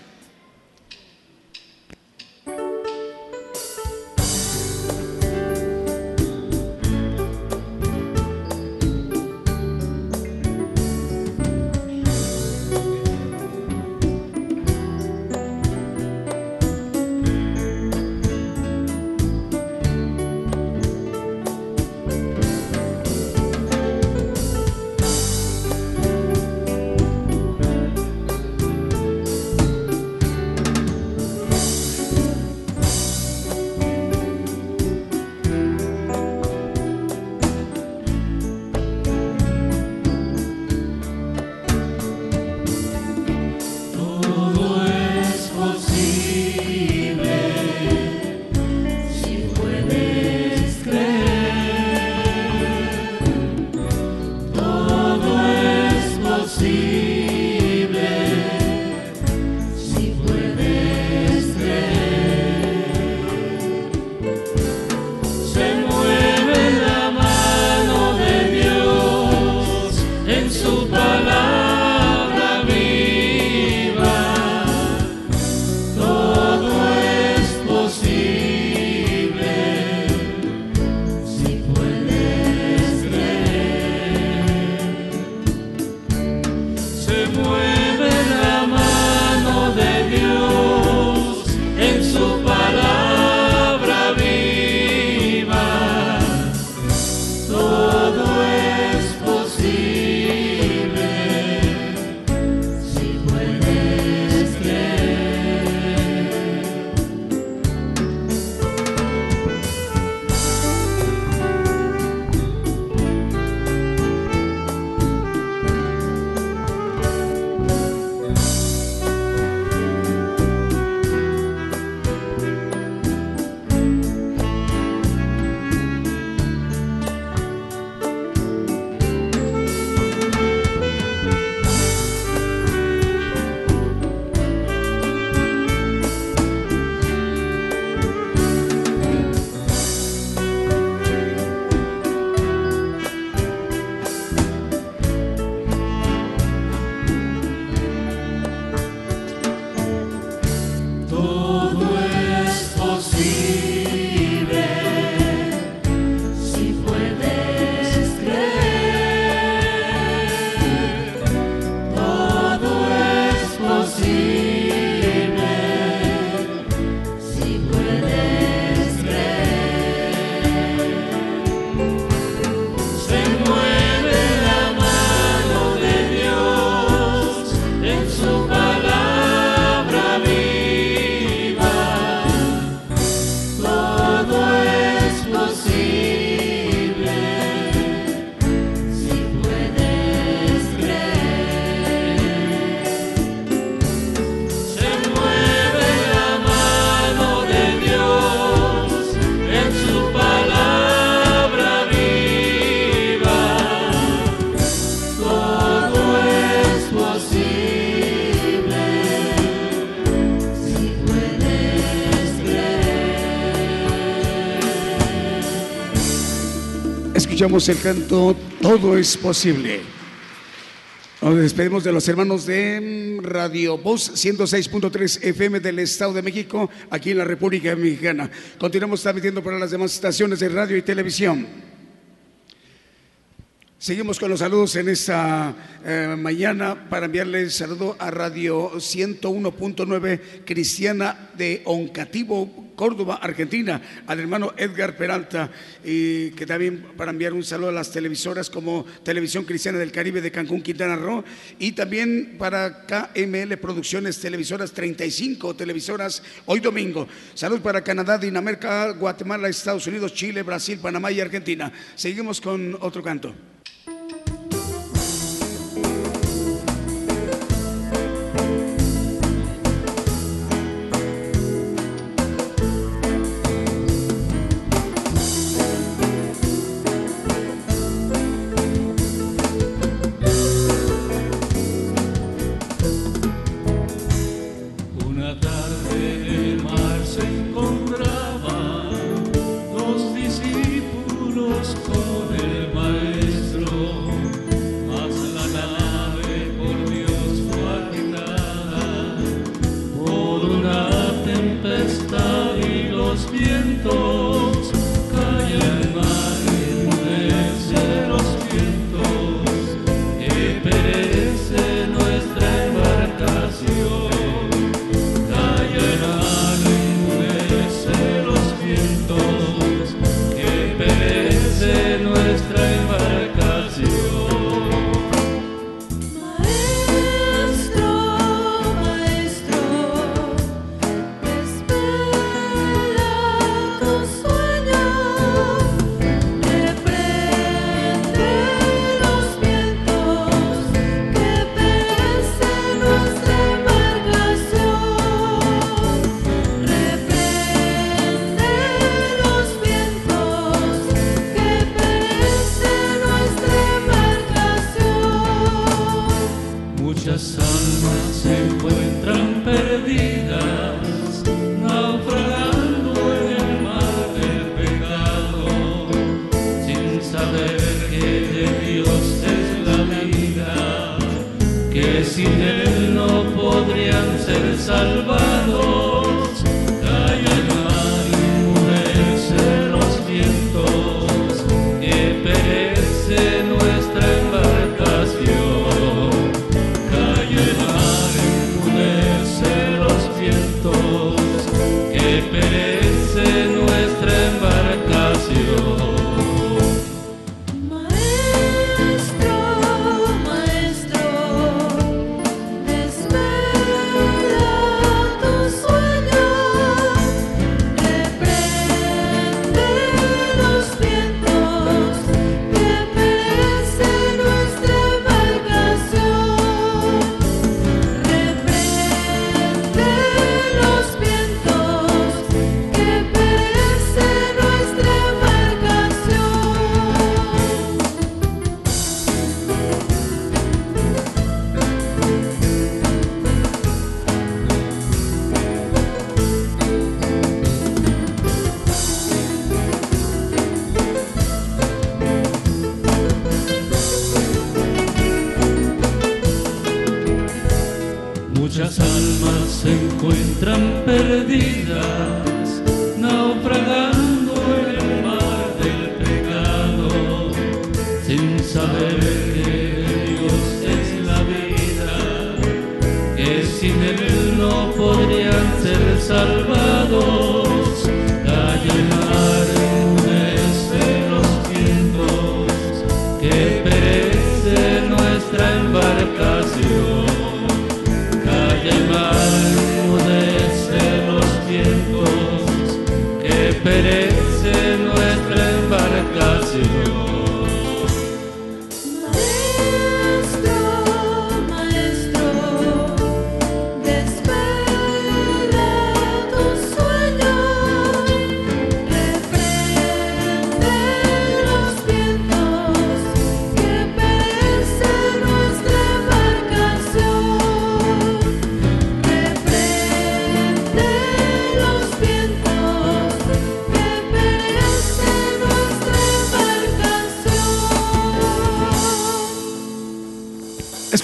Escuchamos el canto Todo es posible. Nos despedimos de los hermanos de Radio Voz 106.3 FM del Estado de México, aquí en la República Mexicana. Continuamos transmitiendo para las demás estaciones de radio y televisión. Seguimos con los saludos en esta eh, mañana para enviarle saludo a Radio 101.9 Cristiana de Oncativo, Córdoba, Argentina, al hermano Edgar Peralta, y que también para enviar un saludo a las televisoras como Televisión Cristiana del Caribe de Cancún, Quintana Roo, y también para KML Producciones, televisoras 35, televisoras hoy domingo. Salud para Canadá, Dinamarca, Guatemala, Estados Unidos, Chile, Brasil, Panamá y Argentina. Seguimos con otro canto.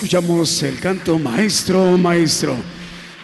Escuchamos el canto Maestro, Maestro.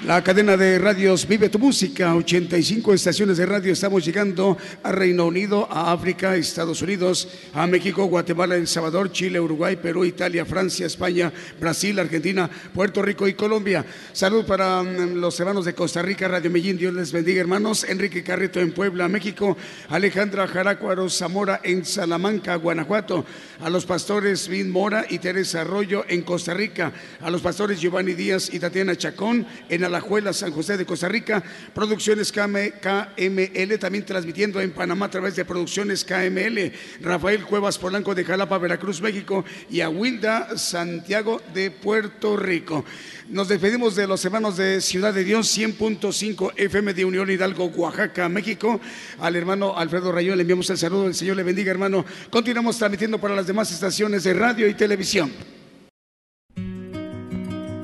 La cadena de radios Vive tu Música, 85 estaciones de radio. Estamos llegando a Reino Unido, a África, Estados Unidos, a México, Guatemala, El Salvador, Chile, Uruguay, Perú, Italia, Francia, España, Brasil, Argentina, Puerto Rico y Colombia. Salud para mm, los hermanos de Costa Rica, Radio Medellín. Dios les bendiga, hermanos. Enrique Carreto en Puebla, México. Alejandra Jaracuaro Zamora en Salamanca, Guanajuato. A los pastores Vin Mora y Teresa Arroyo en Costa Rica. A los pastores Giovanni Díaz y Tatiana Chacón en Alajuela, San José de Costa Rica, Producciones KML, también transmitiendo en Panamá a través de Producciones KML, Rafael Cuevas Polanco de Jalapa, Veracruz, México, y a Wilda Santiago de Puerto Rico. Nos despedimos de los hermanos de Ciudad de Dios, 100.5 FM de Unión Hidalgo, Oaxaca, México. Al hermano Alfredo Rayón le enviamos el saludo, el Señor le bendiga, hermano. Continuamos transmitiendo para las demás estaciones de radio y televisión.